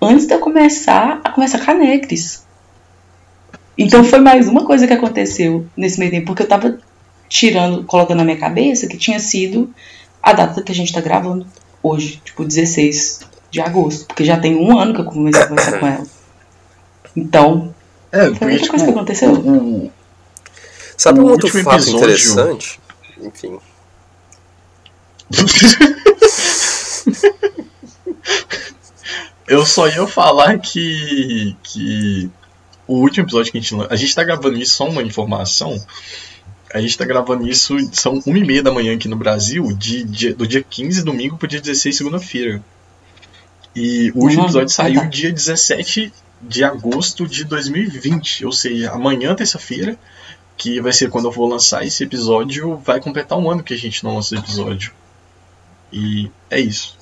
antes de eu começar a conversar com a Negris. Então foi mais uma coisa que aconteceu nesse meio tempo, porque eu tava tirando, colocando na minha cabeça que tinha sido a data que a gente tá gravando hoje, tipo 16 de agosto, porque já tem um ano que eu comecei a conversar com ela. Então, é, foi outra coisa que aconteceu. O, Sabe um outro fato episódio... interessante? Enfim. eu só ia falar que, que o último episódio que a gente A gente tá gravando isso, só uma informação. A gente tá gravando isso, são 1 e meia da manhã aqui no Brasil, de, de, do dia 15, domingo, pro dia 16, segunda-feira. E o último uhum. episódio saiu dia 17 de agosto de 2020, ou seja, amanhã, terça-feira, que vai ser quando eu vou lançar esse episódio, vai completar um ano que a gente não lança episódio. E é isso.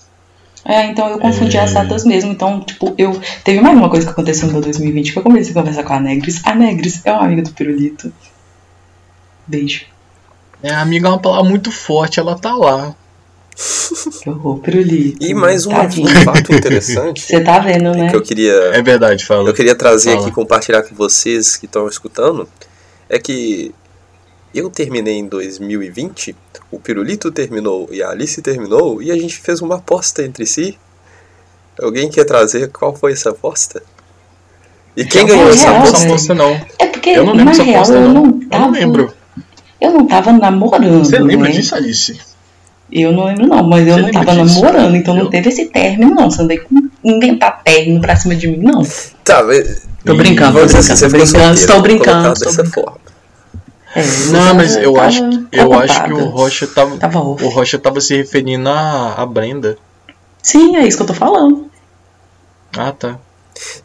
É, então eu confundi é... as datas mesmo. Então, tipo, eu. Teve mais uma coisa que aconteceu no 2020 que eu comecei a conversar com a Negris. A Negris é uma amiga do Pirulito. Beijo. É, amiga é uma palavra muito forte, ela tá lá. Que horror, Pirulito. E mais um, um fato interessante. Você tá vendo, né? Que eu queria. É verdade, fala. Eu queria trazer fala. aqui, compartilhar com vocês que estão escutando. É que eu terminei em 2020, o Pirulito terminou e a Alice terminou, e a gente fez uma aposta entre si. Alguém quer trazer qual foi essa aposta? E quem eu ganhou essa aposta? aposta? não. É porque, eu não lembro na real, aposta, eu não. não tava, eu não lembro. Eu não tava namorando. Você lembra né? disso, Alice? Eu não lembro, não, mas eu Você não tava disso? namorando, então eu... não teve esse término, não. Você não veio inventar término pra cima de mim, não. Tá, mas. Tô brincando, tô brincando, tô brincando, estou brincando. Estou brincando. É, não, mas eu acho, eu acho que o Rocha tava, tava o Rocha tava se referindo a, a Brenda. Sim, é isso que eu tô falando. Ah, tá.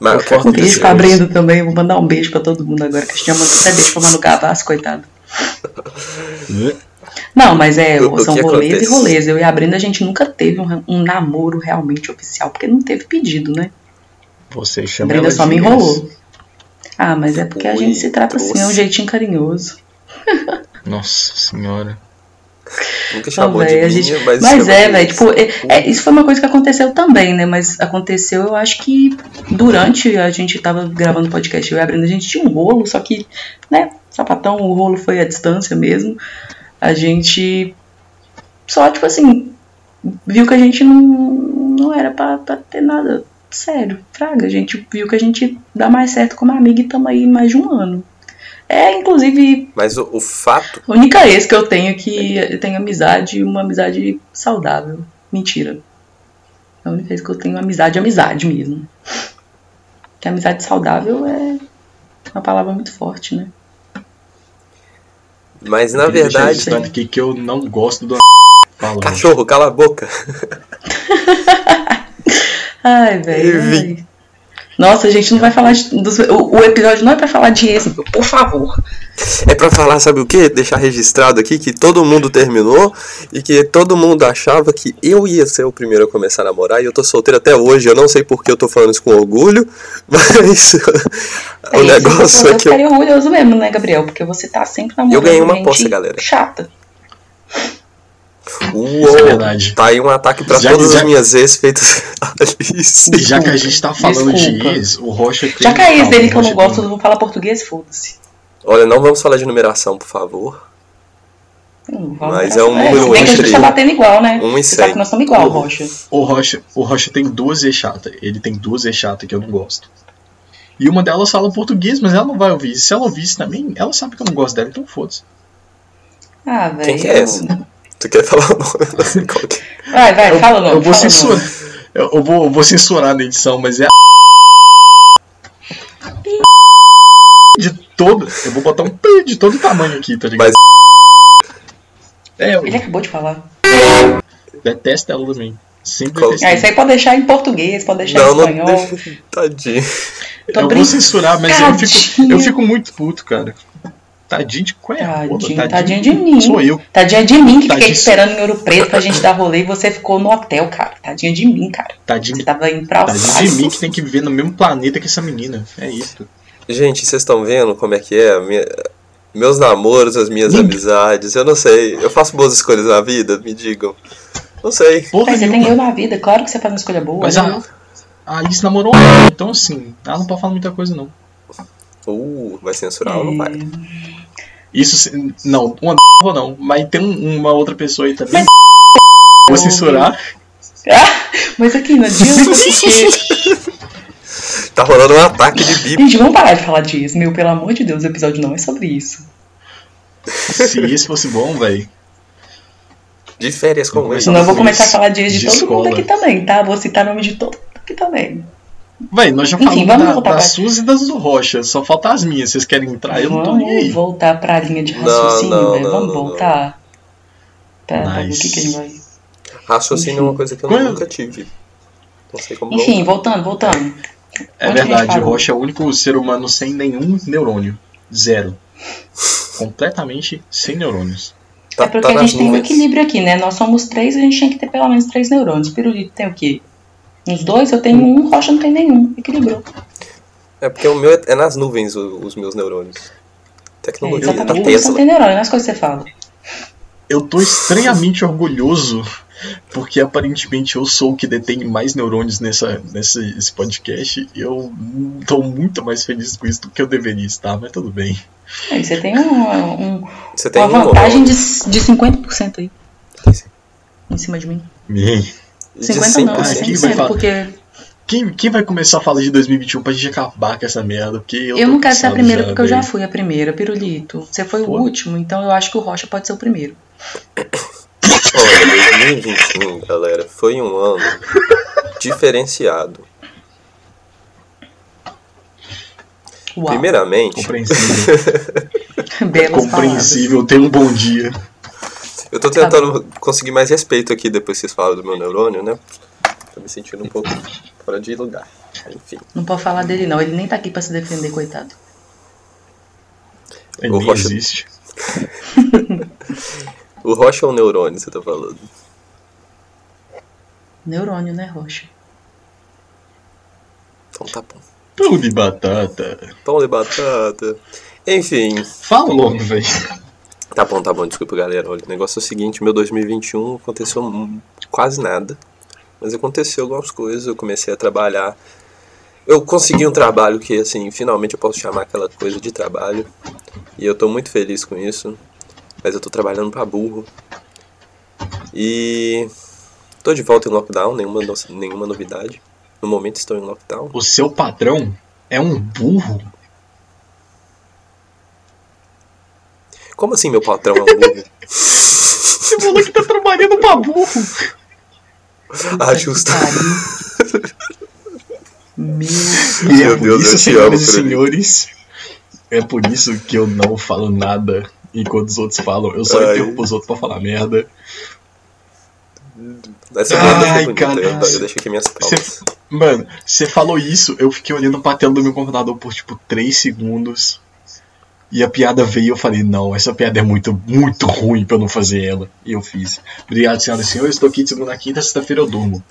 Mas eu um beijo pra Brenda também. Vou mandar um beijo pra todo mundo agora. Que a gente já mandou até beijo pra Manu Gavassi, coitado. Não, mas é, o, são rolês acontece? e rolês. Eu e a Brenda, a gente nunca teve um, um, namoro realmente oficial, porque não teve pedido, né? Você chama a Brenda só me enrolou. Ah, mas é porque a gente se trata assim, é um jeitinho carinhoso. Nossa senhora. Nunca chamou oh, véio, de gente... mas, mas é, velho, tipo, é, é, isso foi uma coisa que aconteceu também, né? Mas aconteceu, eu acho que durante a gente tava gravando o podcast, eu e a Brenda, a gente tinha um rolo, só que, né, sapatão, o rolo foi à distância mesmo. A gente só, tipo assim, viu que a gente não, não era pra, pra ter nada sério, fraga. A gente viu que a gente dá mais certo como amiga e tamo aí mais de um ano. É, inclusive. Mas o, o fato. A única ex que eu tenho que eu tenho amizade, uma amizade saudável. Mentira. A única vez que eu tenho amizade, amizade mesmo. Que amizade saudável é uma palavra muito forte, né? Mas na verdade. aqui que eu não gosto do. Cachorro, cala a boca. Ai, velho. Nossa, a gente não vai falar dos, o, o, episódio não é para falar de esse, por favor. É para falar, sabe o que? Deixar registrado aqui que todo mundo terminou e que todo mundo achava que eu ia ser o primeiro a começar a namorar e eu tô solteiro até hoje. Eu não sei porque eu tô falando isso com orgulho, mas é, o negócio é que eu ficaria orgulhoso mesmo, né, Gabriel? Porque você tá sempre namorando Eu ganhei uma poça, galera. Chata. Uou, é verdade. Tá aí um ataque pra já, todas já, as minhas ex feitas Já que a gente tá falando Desculpa. de ex, o Rocha tem. Já que a ex dele que eu não gosto, eu vou falar português, foda-se. Olha, não vamos falar de numeração, por favor. Hum, Mas é um número é, entre. que a gente tá batendo igual, né? Um e cem. que nós estamos igual, o Rocha. O Rocha, o Rocha tem duas ex chatas. Ele tem duas ex chatas que eu não gosto. E uma delas fala português, mas ela não vai ouvir. Se ela ouvisse também, ela sabe que eu não gosto dela, então foda-se. Ah, velho. Quem que é essa? Tu quer falar o nome? Vai, vai, fala o nome. Eu vou, censurar, eu, eu, vou, eu vou censurar na edição, mas é a. De todo. Eu vou botar um P de todo tamanho aqui, tá ligado? Mas... É, eu... Ele acabou de falar. Detesta ela também. Sempre ah, isso aí pode deixar em português, pode deixar não, em espanhol. Não, tadinho. eu vou censurar, mas eu fico, eu fico muito puto, cara. Tadinho de qual é tadinho, tadinho, tadinho, de mim. Sou eu. Tadinho de mim que tadinho fiquei esperando em Ouro Preto pra gente dar rolê e você ficou no hotel, cara. Tadinho de mim, cara. Tadinho, você tava indo pra Tadinho de mim que tem que viver no mesmo planeta que essa menina. É isso. Gente, vocês estão vendo como é que é? Minha... Meus namoros, as minhas amizades, eu não sei. Eu faço boas escolhas na vida, me digam. Não sei. Porra, você tem eu na vida, claro que você faz uma escolha boa. Mas né? a, a Alice namorou então assim, ela não pode falar muita coisa não. Uh, vai censurar é... ou não vai? Isso, não, uma vou não, mas tem uma outra pessoa aí também. Mas vou censurar. Ah, mas aqui, não adianta porque... Tá rolando um ataque de bip. Gente, vamos parar de falar disso, meu, pelo amor de Deus, o episódio não é sobre isso. Se isso fosse bom, velho. De férias com ele. Senão eu vou começar a falar disso de, de todo escola. mundo aqui também, tá? Vou citar nome de todo mundo aqui também. Véi, nós já falamos da, das suas e das do Rocha, só falta as minhas. Vocês querem entrar? Eu não tô nem aí. Vamos voltar pra linha de raciocínio, não, não, não, Vamos voltar. Tá, nice. o que, que a gente vai. Raciocínio Enfim. é uma coisa que eu Quando... nunca tive. Não sei como Enfim, voltar. voltando, voltando. É Onde verdade, o Rocha é o único ser humano sem nenhum neurônio. Zero. Completamente sem neurônios. Tá, é porque tá a gente tem um equilíbrio aqui, né? Nós somos três, a gente tem que ter pelo menos três neurônios. Pirulito tem o quê? Os dois eu tenho um, Rocha não tem nenhum. Equilibrou. É porque o meu é, é nas nuvens os meus neurônios. Tecnologia. É, exatamente, tá você não tem neurônio, nas coisas que você fala. Eu tô estranhamente orgulhoso porque aparentemente eu sou o que detém mais neurônios nessa, nesse podcast. E eu tô muito mais feliz com isso do que eu deveria estar, mas tudo bem. É, você tem um, um você tem uma vantagem de, de 50% aí. Em cima de mim. Me. 50 não, 100%, porque... Quem, quem vai começar a falar de 2021 pra gente acabar com essa merda? Porque eu, eu não quero ser a primeira porque eu já fui a primeira, Pirulito. Você foi Pô. o último, então eu acho que o Rocha pode ser o primeiro. Olha, 2021, galera, foi um ano diferenciado. Uau. Primeiramente. Compreensível. Compreensível, tenha um bom dia. Eu tô tentando tá conseguir mais respeito aqui depois que vocês falam do meu neurônio, né? Tô me sentindo um pouco fora de lugar. Enfim. Não pode falar dele não, ele nem tá aqui pra se defender, coitado. Ele o nem Rocha... existe. o Rocha ou o neurônio, você tá falando? Neurônio, né, Rocha? Então tá bom. Pão de batata. Pão de batata. Enfim. Fala logo, velho. Tá bom, tá bom, desculpa galera. Olha, o negócio é o seguinte, meu 2021 aconteceu quase nada. Mas aconteceu algumas coisas, eu comecei a trabalhar. Eu consegui um trabalho que, assim, finalmente eu posso chamar aquela coisa de trabalho. E eu tô muito feliz com isso. Mas eu tô trabalhando pra burro. E tô de volta em lockdown, nenhuma, nenhuma novidade. No momento estou em lockdown. O seu patrão é um burro? Como assim meu patrão é um burro? Você falou que tá trabalhando pra burro. Ah, justo. Meu, Meu Deus, isso, senhoras e senhores, é por isso que eu não falo nada enquanto os outros falam. Eu só Ai. interrompo os outros pra falar merda. Essa Ai, foi cara, eu, eu deixei aqui minhas. Mano, você falou isso, eu fiquei olhando pra tela do meu computador por tipo 3 segundos. E a piada veio e eu falei, não, essa piada é muito, muito ruim pra eu não fazer ela. E eu fiz. Obrigado, senhoras e senhores. Estou aqui de segunda a quinta, sexta-feira eu durmo.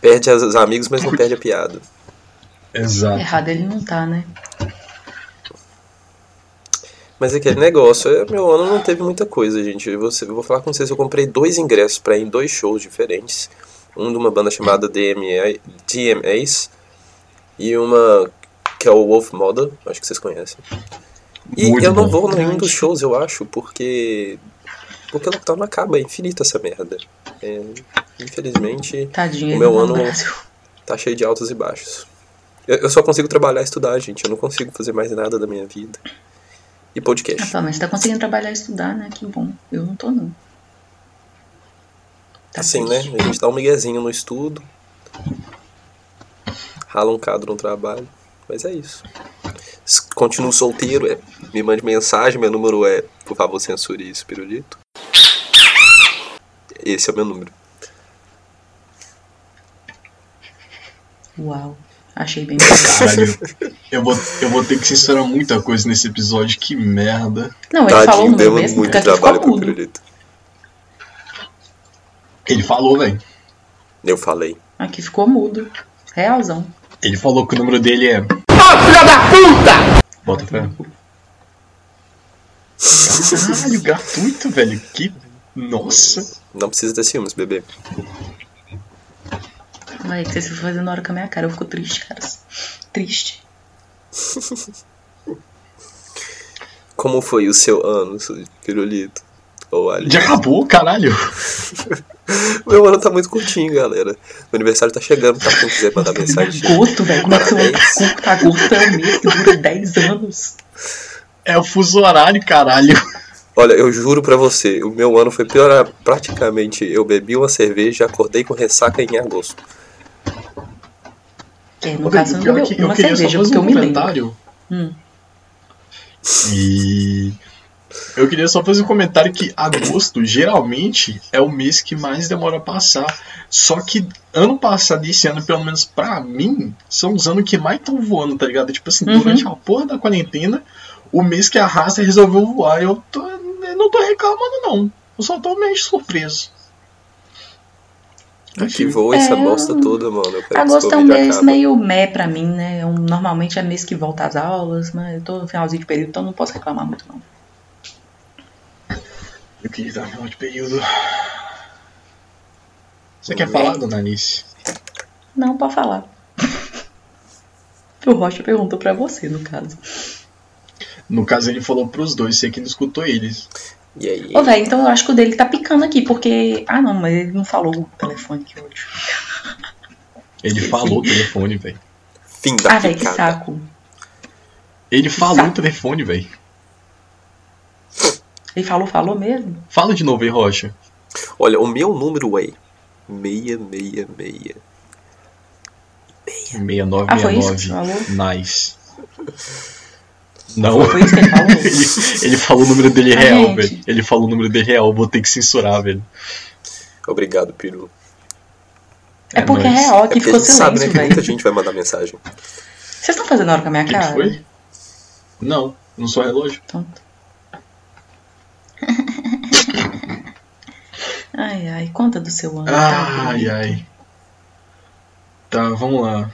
Perde os amigos, mas não perde a piada. Exato. Errado ele não tá, né? Mas é aquele negócio, é, meu ano não teve muita coisa, gente. Eu vou, eu vou falar com vocês, eu comprei dois ingressos para ir em dois shows diferentes. Um de uma banda chamada DMA, DMAs e uma que é o Wolf Model, acho que vocês conhecem. E Muito eu não vou nenhum dos shows, eu acho, porque. Porque o lockdown acaba, é infinito essa merda. É, infelizmente, Tadinho, o meu ano tá cheio de altos e baixos. Eu, eu, só consigo trabalhar e estudar, gente. Eu não consigo fazer mais nada da minha vida. E podcast. Ah, tá, mas você tá conseguindo trabalhar e estudar, né? Que bom. Eu não tô, não. Tá assim, né? A gente dá um miguezinho no estudo. Rala um cadro no trabalho. Mas é isso. Continuo solteiro, é. Me mande mensagem, meu número é. Por favor, censure isso, pirulito. Esse é o meu número. Uau. Achei bem Caralho, eu vou, eu vou ter que censurar muita coisa nesse episódio, que merda. Não, ele Tadinho, falou deu mesmo, muito trabalho pro pirulito. Ele falou, velho. Eu falei. Aqui ficou mudo. Realzão. Ele falou que o número dele é. Ah, filha da puta! Bota fé. Caralho, gratuito, velho. Que. Nossa. Não precisa ter ciúmes, bebê. Vai, que você foi fazendo hora com a minha cara. Eu fico triste, cara. Triste. Como foi o seu ano, pirulito? Ou ali? Já acabou, caralho. Meu ano tá muito curtinho, galera. Meu aniversário tá chegando, tá? Quem quiser mandar mensagem. Agosto, velho. Como é que seu ano tá agosto? É um mês que dura 10 anos. É o fuso horário, caralho. Olha, eu juro pra você, o meu ano foi pior. Praticamente, eu bebi uma cerveja e acordei com ressaca em agosto. É, no caso, não bebeu uma eu cerveja, porque um eu me lembro. Hum. E eu queria só fazer um comentário que agosto geralmente é o mês que mais demora a passar. Só que ano passado e esse ano, pelo menos pra mim, são os anos que mais estão voando, tá ligado? Tipo assim, uhum. durante a porra da quarentena, o mês que a raça resolveu voar. Eu, tô, eu não tô reclamando, não. Eu só tô meio surpreso. Aqui voa é, essa bosta toda, mano. Agosto é um mês acaba. meio meh pra mim, né? É um, normalmente é mês que volta às aulas, mas eu tô no finalzinho de período, então não posso reclamar muito, não. Eu queria dar final de período. Você quer falar, dona Alice? Não, pode falar. o Rocha perguntou pra você, no caso. No caso, ele falou pros dois, você que não escutou eles. E aí? Ô, velho, então eu acho que o dele tá picando aqui, porque. Ah, não, mas ele não falou o telefone que hoje. Ele falou o telefone, velho. Fim da Ah, velho, que saco. Ele falou saco. o telefone, velho. Ele falou, falou mesmo? Fala de novo aí, Rocha. Olha, o meu número é 666. 6969. Ah, foi isso que falou? Nice. Não. Foi isso que ele falou? ele, ele falou o número dele real, gente. velho. Ele falou o número dele real, vou ter que censurar, velho. Obrigado, Piru. É, é porque é real, aqui é ficou silêncio, sabe, né, que muita gente vai mandar mensagem. Vocês estão fazendo hora com a minha que cara? Que foi? Não, não sou relógio. Então, ai, ai, conta do seu ano. Tá ai, ai. Tá, vamos lá.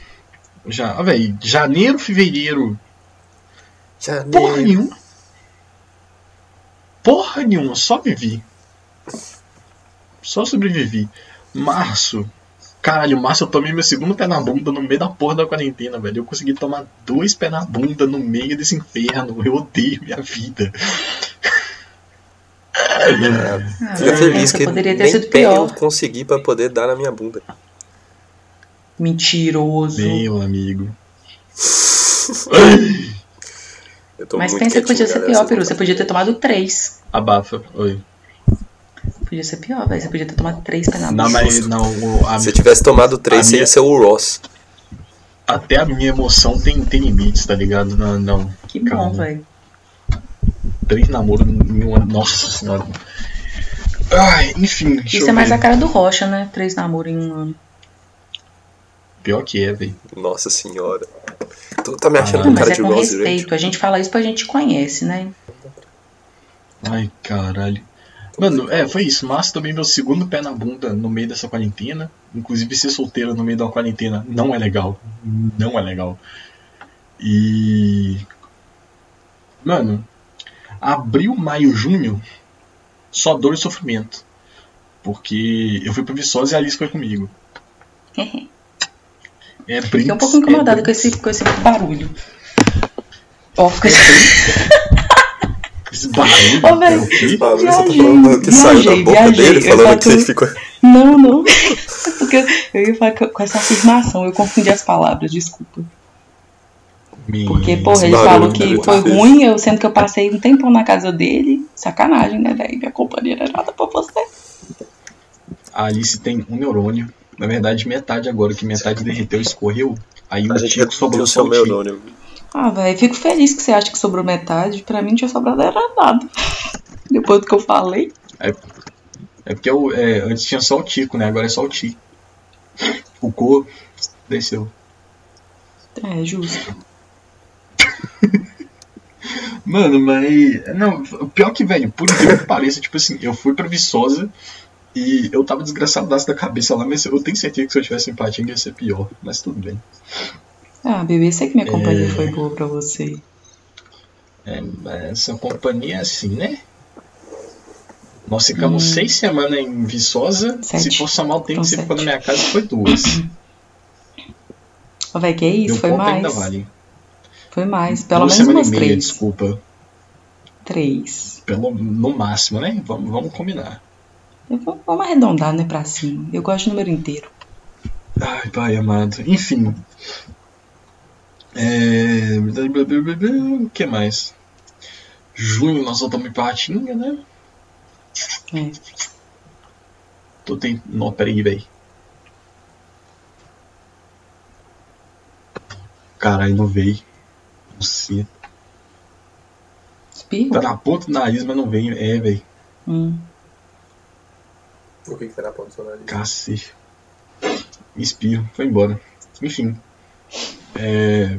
Já, ah, velho, janeiro, fevereiro. Janeiro. Porra nenhuma. Porra nenhuma, só vivi. Só sobrevivi. Março. Caralho, março eu tomei meu segundo pé na bunda no meio da porra da quarentena, velho. Eu consegui tomar dois pés na bunda no meio desse inferno. Eu odeio minha vida. Ah, Fica feliz que nem pé pior. eu consegui pra poder dar na minha bunda. Mentiroso. Meu amigo. Mas pensa que podia ser pior, Peru. Você podia ter tomado três. Abafa. Oi. Podia ser pior, velho. Você podia ter tomado três bunda. Não, mas não. A, Se tivesse tomado três, você minha... ia ser o Ross. Até a minha emoção tem, tem limites, tá ligado? Não, não. Que bom, velho. Três namoros em uma. Nossa senhora. Ai, enfim. Isso é mais ver. a cara do Rocha, né? Três namoros em um ano. Pior que é, velho. Nossa senhora. Tu tá me achando ah, um cara mas é com respeito. A gente fala isso porque a gente conhece, né? Ai, caralho. Mano, é, foi isso. Mas também meu segundo pé na bunda no meio dessa quarentena. Inclusive ser solteiro no meio da quarentena não é legal. Não é legal. E. Mano, abril, maio, junho, só dor e sofrimento. Porque eu fui pra Viçosa e a Alice foi comigo. é Fiquei um pouco incomodado é com, esse, com esse barulho. Ó, oh, Esse barulho? Oh, velho, esse barulho viajei, você tá falando que viajei, saiu da boca viajei, dele falando que você ficou. Não, não. Porque eu ia falar com essa afirmação, eu confundi as palavras, desculpa. Porque, porra, ele falou que foi ruim, eu, sendo que eu passei um tempão na casa dele. Sacanagem, né, velho? Minha companhia não é nada pra você. A Alice tem um neurônio. Na verdade, metade agora, que metade derreteu e escorreu. Aí o Tico sobrou só o neurônio. Ah, velho, fico feliz que você acha que sobrou metade. Pra mim não tinha sobrado era nada. Depois do que eu falei. É, é porque eu, é, antes tinha só o Tico, né? Agora é só o Ti. O Co desceu. É, justo. Mano, mas. Não, pior que, velho, por incrível que pareça, tipo assim, eu fui pra Viçosa e eu tava desgraçadaço da cabeça lá, mas eu tenho certeza que se eu tivesse empatia ia ser pior, mas tudo bem. Ah, bebê, sei que minha companhia é... foi boa pra você. É, essa companhia é assim, né? Nós ficamos hum. seis semanas em Viçosa. Sete. Se for somar o tempo então, que você ficou na minha casa, foi duas. Ô, velho, que isso? Meu foi mais. Ainda vale. Foi mais, pelo Duas menos umas meia, três. desculpa. Três. Pelo, no máximo, né? Vamos, vamos combinar. Vou, vamos arredondar, né, pra cima. Eu gosto de número inteiro. Ai, pai amado. Enfim. É... O que mais? Junho nós voltamos em Patinga, né? É. Tô tentando. Não, peraí, velho. Caralho, não veio. Você. Espirro? Tá na ponta do nariz, mas não vem. É, velho. Hum. O que, que tá na ponta do seu nariz? Cacete. Espirro. Foi embora. Enfim. É.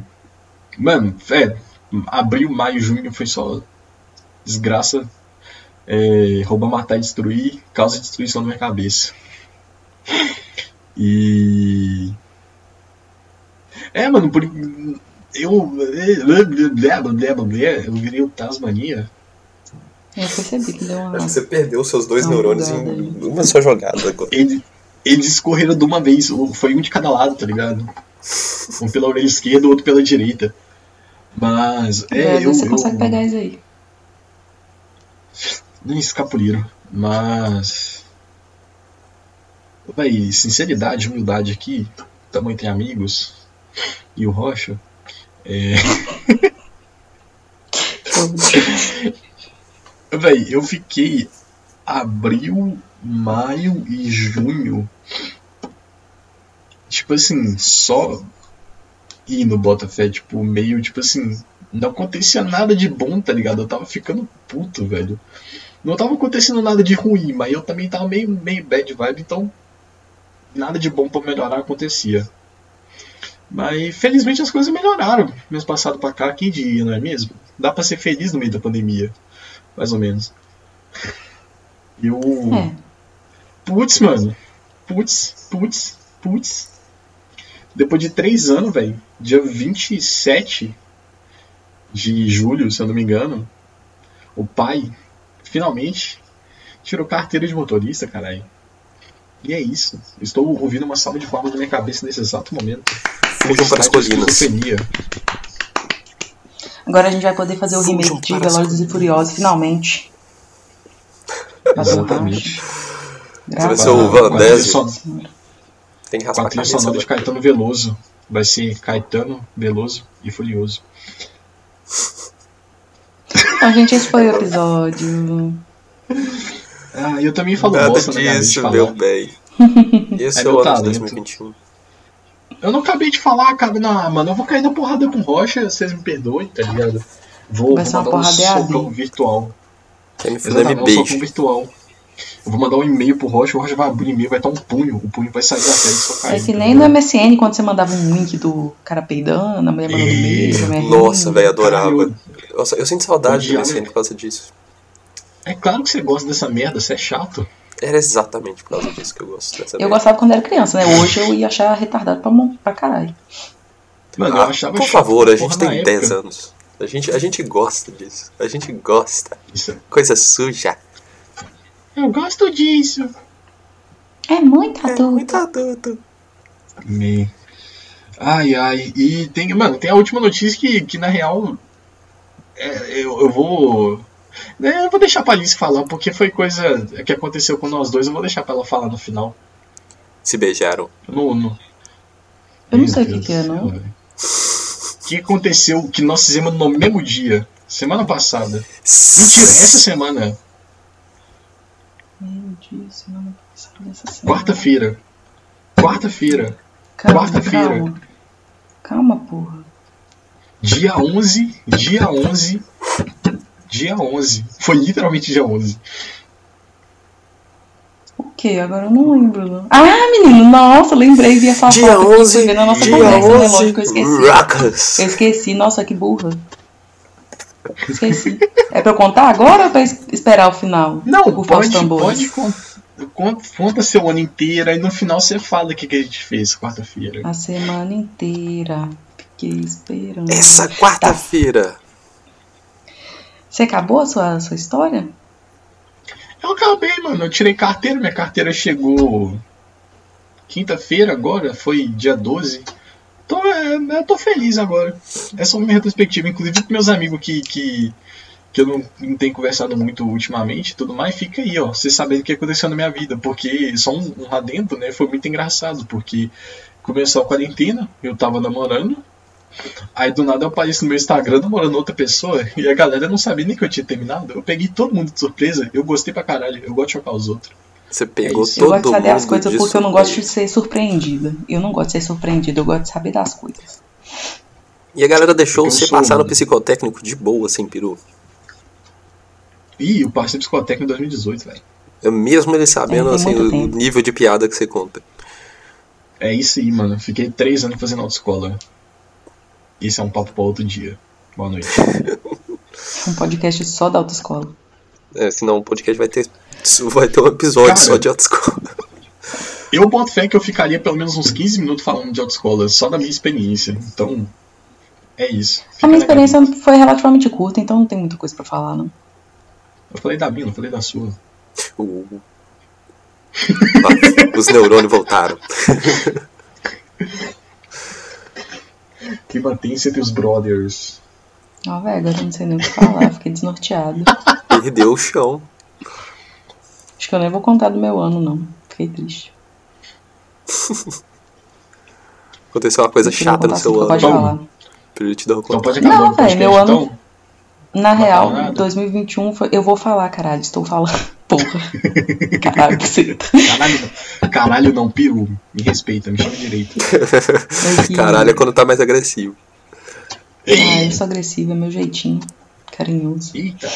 Mano, é. Abril, maio, junho foi só desgraça. É, roubar, matar e destruir. Causa destruição na minha cabeça. E. É, mano, por eu. Eu virei o Tasmania. Eu percebi que deu uma. Acho que você perdeu seus dois neurônios em uma só jogada agora. Ele, eles escorreram de uma vez, foi um de cada lado, tá ligado? Um pela orelha esquerda, o outro pela direita. Mas. É, é eu, você eu, consegue eu, pegar isso aí. Nem escapuliram. Mas. Véi, sinceridade, humildade aqui, tamo entre amigos. E o Rocha. É... Véi, eu fiquei abril, maio e junho. Tipo assim, só indo Botafé, tipo, meio, tipo assim, não acontecia nada de bom, tá ligado? Eu tava ficando puto, velho. Não tava acontecendo nada de ruim, mas eu também tava meio, meio bad vibe, então nada de bom para melhorar acontecia. Mas felizmente as coisas melhoraram mês passado pra cá, quem diria, não é mesmo? Dá pra ser feliz no meio da pandemia, mais ou menos. Eu. É. Putz, mano. Putz, putz, putz. Depois de três anos, velho, dia 27 de julho, se eu não me engano, o pai finalmente tirou carteira de motorista, caralho. E é isso. Estou ouvindo uma salva de palmas na minha cabeça nesse exato momento. Fujam para as colinas. Agora a gente vai poder fazer o remake de Velozes e Furiosos, finalmente. Exatamente. Vai ser o Van Tem que raspar a trilha sonora de Caetano Veloso. Vai ser Caetano, Veloso e Furioso. Então, gente, esse foi o episódio. Ah, eu também falo Nada bosta, né, disso, meu bem. Esse é, é o ano talento. de 2021. Eu não acabei de falar, cara. Não, mano, eu vou cair na porrada com rocha, vocês me perdoem, tá ligado? Vou, Vai vou mandar um socão virtual. Quer me fazer um socão virtual. Eu vou mandar um e-mail pro Rocha, o Rocha vai abrir o e-mail, vai estar um punho, o punho vai sair da tela e socar. É que nem no MSN, quando você mandava um link do cara peidando, a mulher mandando um beijo, Nossa, velho, adorava. Nossa, eu sinto saudade do MSN por causa disso. É claro que você gosta dessa merda, você é chato. Era exatamente por causa disso que eu gosto dessa Eu merda. gostava quando era criança, né? Hoje eu ia achar retardado pra, pra caralho. Mano, ah, eu achava Por favor, a gente tem 10 anos. A gente, a gente gosta disso. A gente gosta. Isso. Coisa suja. Eu gosto disso. É muito adulto. É muito adulto. Me... Ai, ai. E tem, mano, tem a última notícia que, que na real. É, eu, eu vou. Né, eu vou deixar pra Alice falar, porque foi coisa que aconteceu com nós dois. Eu vou deixar pra ela falar no final. Se beijaram. No, no... Eu não sei o que, que é, não. O que aconteceu que nós fizemos no mesmo dia? Semana passada. Mentira, essa semana. Quarta-feira. Quarta-feira. Quarta-feira. Calma. calma, porra. Dia 11. Dia 11. Dia 11. Foi literalmente dia 11. O que? Agora eu não lembro. Não. Ah, menino, nossa, lembrei, vi essa dia foto 11, aqui, na nossa dia conversa, 11, né? Lógico, eu esqueci. Rockers. Eu esqueci, nossa, que burra. Esqueci. É pra eu contar agora ou pra esperar o final? Não, pode, pode conta, conta seu ano inteiro e no final você fala o que, que a gente fez quarta-feira. A semana inteira. Fiquei esperando. Essa quarta-feira. Tá. Você acabou a sua, a sua história? Eu acabei, mano. Eu tirei carteira, minha carteira chegou quinta-feira agora, foi dia 12. Então é, eu tô feliz agora. Essa é a minha retrospectiva. Inclusive com meus amigos que, que, que eu não, não tenho conversado muito ultimamente tudo mais, fica aí, ó. Vocês sabendo o que aconteceu na minha vida. Porque só um, um adendo, né? Foi muito engraçado. Porque começou a quarentena, eu tava namorando. Aí do nada eu apareço no meu Instagram namorando outra pessoa e a galera não sabia nem que eu tinha terminado. Eu peguei todo mundo de surpresa, eu gostei pra caralho, eu gosto de chocar os outros. Você pegou é todo Eu gosto de saber as coisas porque eu não gosto de ser surpreendida. Eu não gosto de ser surpreendida, eu gosto de saber das coisas. E a galera deixou você passar no psicotécnico de boa, sem peru. Ih, eu passei psicotécnico em 2018, velho. Mesmo ele sabendo, é, assim, o tempo. nível de piada que você conta. É isso aí, mano. Fiquei três anos fazendo autoescola. Isso é um papo para outro dia. Boa noite. um podcast só da autoescola. É, senão o podcast vai ter, vai ter um episódio Cara, só de autoescola. Eu boto fé que eu ficaria pelo menos uns 15 minutos falando de autoescola, só da minha experiência. Então, é isso. Fica a minha experiência cabeça. foi relativamente curta, então não tem muita coisa para falar, não. Eu falei da minha, não falei da sua. Uh. Os neurônios voltaram. que entre os brothers. Ó, oh, velho, agora eu não sei nem o que falar, fiquei desnorteado. Perdeu o chão. Acho que eu nem vou contar do meu ano, não. Fiquei triste. Aconteceu uma coisa chata no seu ano. Pode falar. Pra te dar um então pode acabar Não, velho, meu ano. Então? Na real, 2021 foi. Eu vou falar, caralho, estou falando. Porra. Caralho. Caralho, caralho não, peru. Me respeita, me chama direito. Caralho é quando tá mais agressivo. Ah, eu sou agressiva, é meu jeitinho. Carinhoso. Eita.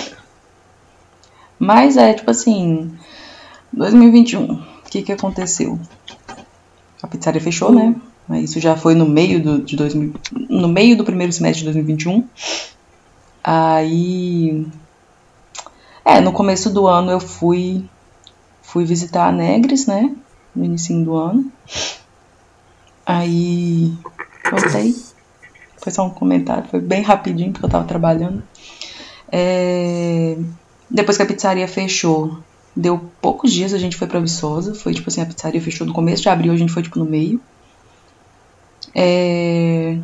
Mas é, tipo assim. 2021, o que que aconteceu? A pizzaria fechou, né? Mas isso já foi no meio do, de 2000, no meio do primeiro semestre de 2021. Aí. É, no começo do ano eu fui fui visitar a Negres, né? No início do ano. Aí voltei. Foi só um comentário, foi bem rapidinho porque eu tava trabalhando. É, depois que a pizzaria fechou, deu poucos dias a gente foi pra Viçosa. Foi tipo assim, a pizzaria fechou no começo de abril, a gente foi tipo no meio. É,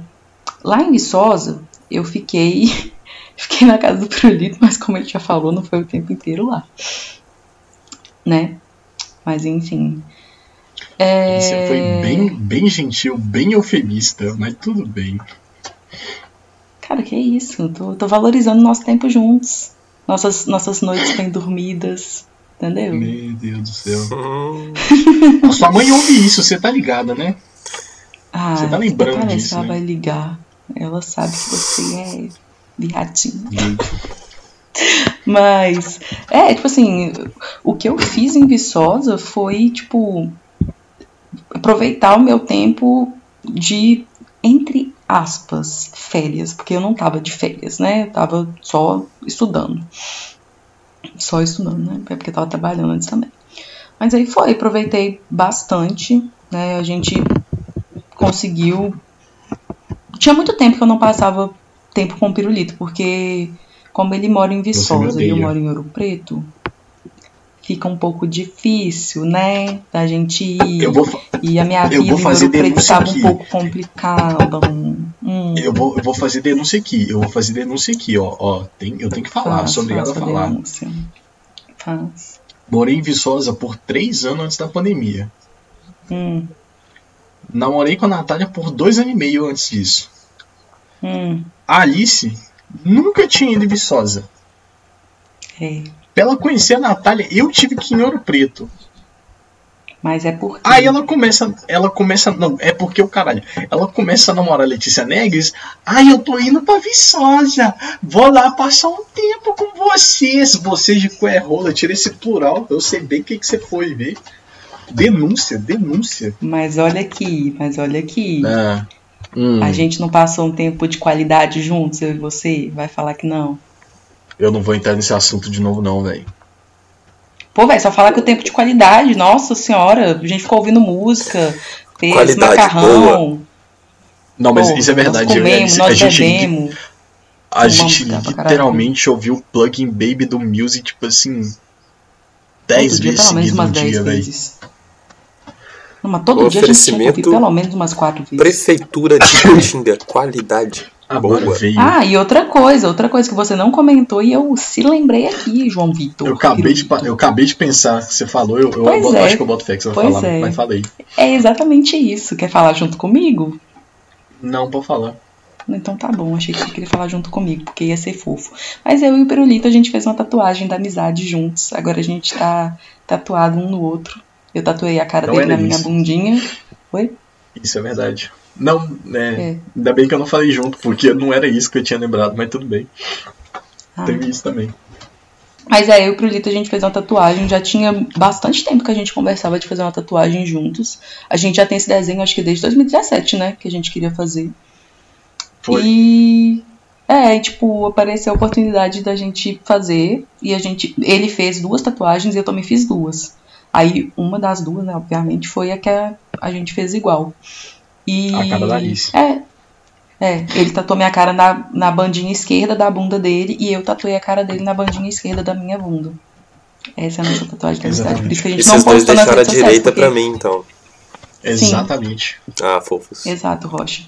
lá em Viçosa, eu fiquei Fiquei na casa do Prolito, mas como ele já falou, não foi o tempo inteiro lá. Né? Mas enfim. É... Você foi bem, bem gentil, bem eufemista, mas tudo bem. Cara, que isso? Tô, tô valorizando nosso tempo juntos. Nossas, nossas noites bem dormidas. Entendeu? Meu Deus do céu. A sua mãe ouve isso, você tá ligada, né? Ah, você tá lembrando disso. Ela né? vai ligar. Ela sabe que você é Vi ratinho. Mas, é, tipo assim, o que eu fiz em Viçosa foi, tipo, aproveitar o meu tempo de, entre aspas, férias, porque eu não tava de férias, né? Eu tava só estudando. Só estudando, né? Porque eu tava trabalhando antes também. Mas aí foi, aproveitei bastante, né? A gente conseguiu. Tinha muito tempo que eu não passava tempo com o pirulito, porque como ele mora em Viçosa e eu moro em Ouro Preto, fica um pouco difícil, né? Da gente ir. Vou, e a minha vida em Ouro Preto estava um pouco complicada. Hum. Eu, vou, eu vou fazer denúncia aqui. Eu vou fazer denúncia aqui, ó. ó tem, eu tenho que falar, faz, sou obrigado a falar. Denúncia. Faz. Morei em Viçosa por três anos antes da pandemia. Hum. Namorei com a Natália por dois anos e meio antes disso. Hum. A Alice nunca tinha ido em Viçosa. É. Pra ela conhecer a Natália, eu tive que ir em Ouro Preto. Mas é porque. Aí ela começa. Ela começa. Não, é porque o caralho. Ela começa a namorar a Letícia Neves. Ai, eu tô indo pra Viçosa. Vou lá passar um tempo com vocês. Vocês de rola, tira esse plural. Eu sei bem o que, que você foi ver. Denúncia, denúncia. Mas olha aqui, mas olha aqui. Ah, hum. A gente não passou um tempo de qualidade juntos, eu e você? Vai falar que não. Eu não vou entrar nesse assunto de novo, não, velho. Pô, velho, só falar que o tempo de qualidade, nossa senhora, a gente ficou ouvindo música, fez qualidade macarrão. Boa. Não, mas Pô, isso é verdade. Nós comemos, a, nós gente, bebemos. A gente literalmente ouviu o plugin Baby do Music, tipo assim, 10 vezes pelo menos umas 10 vezes. Não, mas todo dia a gente tinha que ouvir pelo menos umas 4 vezes. Prefeitura de qualidade. Agora boa. Ah, e outra coisa, outra coisa que você não comentou e eu se lembrei aqui, João Vitor. Eu acabei, de, eu acabei de pensar, você falou, eu, eu boto, é. acho que eu boto fé que você vai falar, é. mas falei. É exatamente isso. Quer falar junto comigo? Não, pode falar. Então tá bom, achei que você queria falar junto comigo, porque ia ser fofo. Mas eu e o Perulito, a gente fez uma tatuagem da amizade juntos. Agora a gente tá tatuado um no outro. Eu tatuei a cara não dele na minha bundinha. Oi? Isso é verdade. Não, né? É. Ainda bem que eu não falei junto, porque não era isso que eu tinha lembrado, mas tudo bem. Ah. Teve isso também. Mas aí, eu e o Lito, a gente fez uma tatuagem. Já tinha bastante tempo que a gente conversava de fazer uma tatuagem juntos. A gente já tem esse desenho, acho que desde 2017, né? Que a gente queria fazer. Foi. E. É, tipo, apareceu a oportunidade da gente fazer. E a gente. Ele fez duas tatuagens e eu também fiz duas. Aí, uma das duas, né, obviamente, foi a que a, a gente fez igual. E, a cara da Alice. É. É, ele tatuou minha cara na, na bandinha esquerda da bunda dele e eu tatuei a cara dele na bandinha esquerda da minha bunda. Essa é a nossa tatuagem de amizade. Por isso que a gente e não vocês dois deixaram a direita porque... pra mim, então. Exatamente. Sim. Ah, fofos. Exato, Rocha.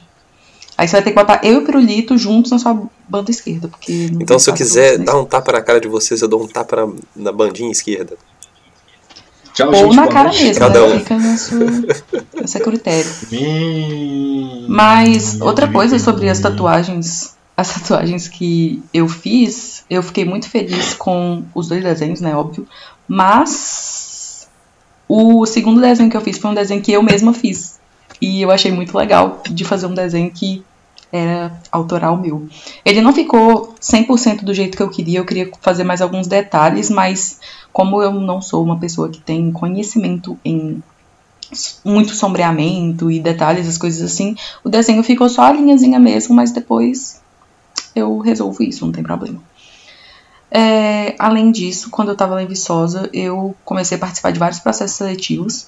Aí você vai ter que botar eu e o Pirulito juntos na sua banda esquerda. Porque então, se eu quiser dar um tapa na cara de vocês, eu dou um tapa na, na bandinha esquerda. Tchau, Ou gente, na cara mesmo, Cada né? Fica no seu, no seu critério. Mas outra coisa sobre as tatuagens, as tatuagens que eu fiz, eu fiquei muito feliz com os dois desenhos, né, óbvio. Mas o segundo desenho que eu fiz foi um desenho que eu mesma fiz. E eu achei muito legal de fazer um desenho que era autoral meu. Ele não ficou 100% do jeito que eu queria, eu queria fazer mais alguns detalhes, mas como eu não sou uma pessoa que tem conhecimento em muito sombreamento e detalhes, as coisas assim, o desenho ficou só a linhazinha mesmo, mas depois eu resolvo isso, não tem problema. É, além disso, quando eu estava lá em Viçosa, eu comecei a participar de vários processos seletivos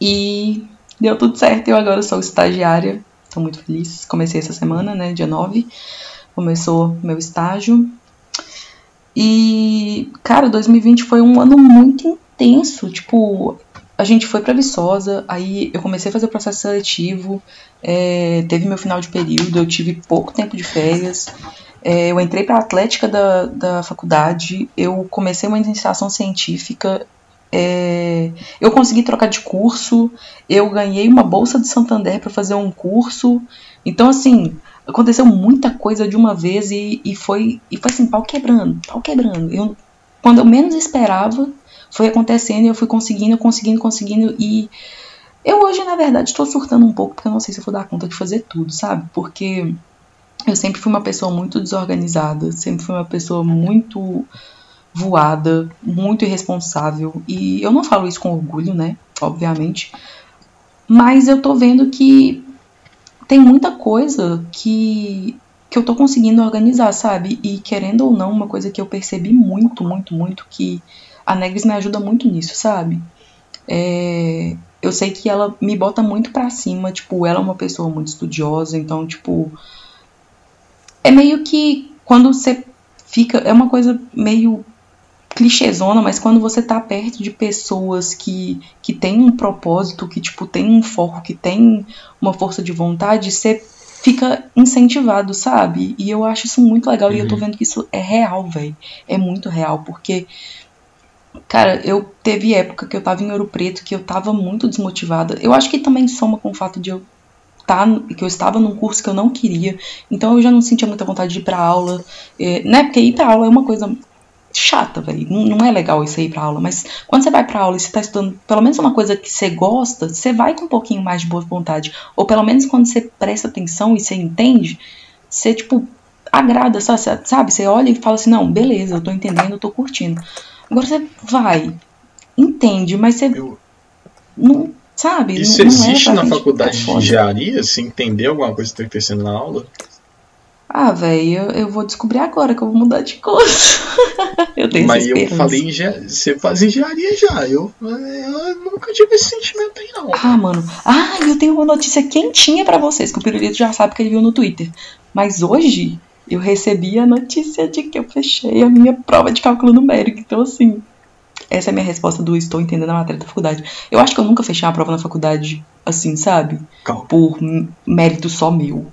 e deu tudo certo. Eu agora sou estagiária, estou muito feliz. Comecei essa semana, né, dia 9, começou meu estágio e, cara, 2020 foi um ano muito intenso. Tipo, a gente foi pra Viçosa, aí eu comecei a fazer o processo seletivo, é, teve meu final de período, eu tive pouco tempo de férias. É, eu entrei para a Atlética da, da faculdade, eu comecei uma iniciação científica, é, eu consegui trocar de curso, eu ganhei uma bolsa de Santander para fazer um curso. Então, assim, aconteceu muita coisa de uma vez e, e foi e foi assim, pau quebrando, pau quebrando. Eu, quando eu menos esperava, foi acontecendo e eu fui conseguindo, conseguindo, conseguindo e eu hoje, na verdade, estou surtando um pouco porque eu não sei se eu vou dar conta de fazer tudo, sabe? Porque eu sempre fui uma pessoa muito desorganizada, sempre fui uma pessoa muito voada, muito irresponsável. E eu não falo isso com orgulho, né? Obviamente. Mas eu tô vendo que tem muita coisa que, que eu tô conseguindo organizar, sabe? E querendo ou não, uma coisa que eu percebi muito, muito, muito, que a Negres me ajuda muito nisso, sabe? É, eu sei que ela me bota muito pra cima, tipo, ela é uma pessoa muito estudiosa, então, tipo. É meio que quando você fica. É uma coisa meio clichêzona, mas quando você tá perto de pessoas que, que têm um propósito, que, tipo, tem um foco, que tem uma força de vontade, você fica incentivado, sabe? E eu acho isso muito legal uhum. e eu tô uhum. vendo que isso é real, velho. É muito real, porque Cara, eu teve época que eu tava em Ouro Preto que eu tava muito desmotivada. Eu acho que também soma com o fato de eu tá, que eu estava num curso que eu não queria, então eu já não sentia muita vontade de ir pra aula, é, né? Porque ir pra aula é uma coisa chata, velho. Não, não, é legal isso aí pra aula, mas quando você vai pra aula e você tá estudando pelo menos uma coisa que você gosta, você vai com um pouquinho mais de boa vontade. Ou pelo menos quando você presta atenção e você entende, você, tipo, agrada, sabe? Você olha e fala assim, não, beleza, eu tô entendendo, eu tô curtindo. Agora você vai, entende, mas você eu... não sabe. Isso não, existe não é na faculdade de engenharia? Se entender alguma coisa que está acontecendo na aula? Ah, velho, eu, eu, vou descobrir agora que eu vou mudar de curso. eu tenho Mas eu falei engenharia. Você faz engenharia já. Eu, eu nunca tive esse sentimento aí, não. Ah, mano. Ah, eu tenho uma notícia quentinha para vocês, que o Pirulito já sabe que ele viu no Twitter. Mas hoje eu recebi a notícia de que eu fechei a minha prova de cálculo numérico. Então, assim, essa é a minha resposta do estou entendendo a matéria da faculdade. Eu acho que eu nunca fechei uma prova na faculdade assim, sabe? Calma. Por mérito só meu.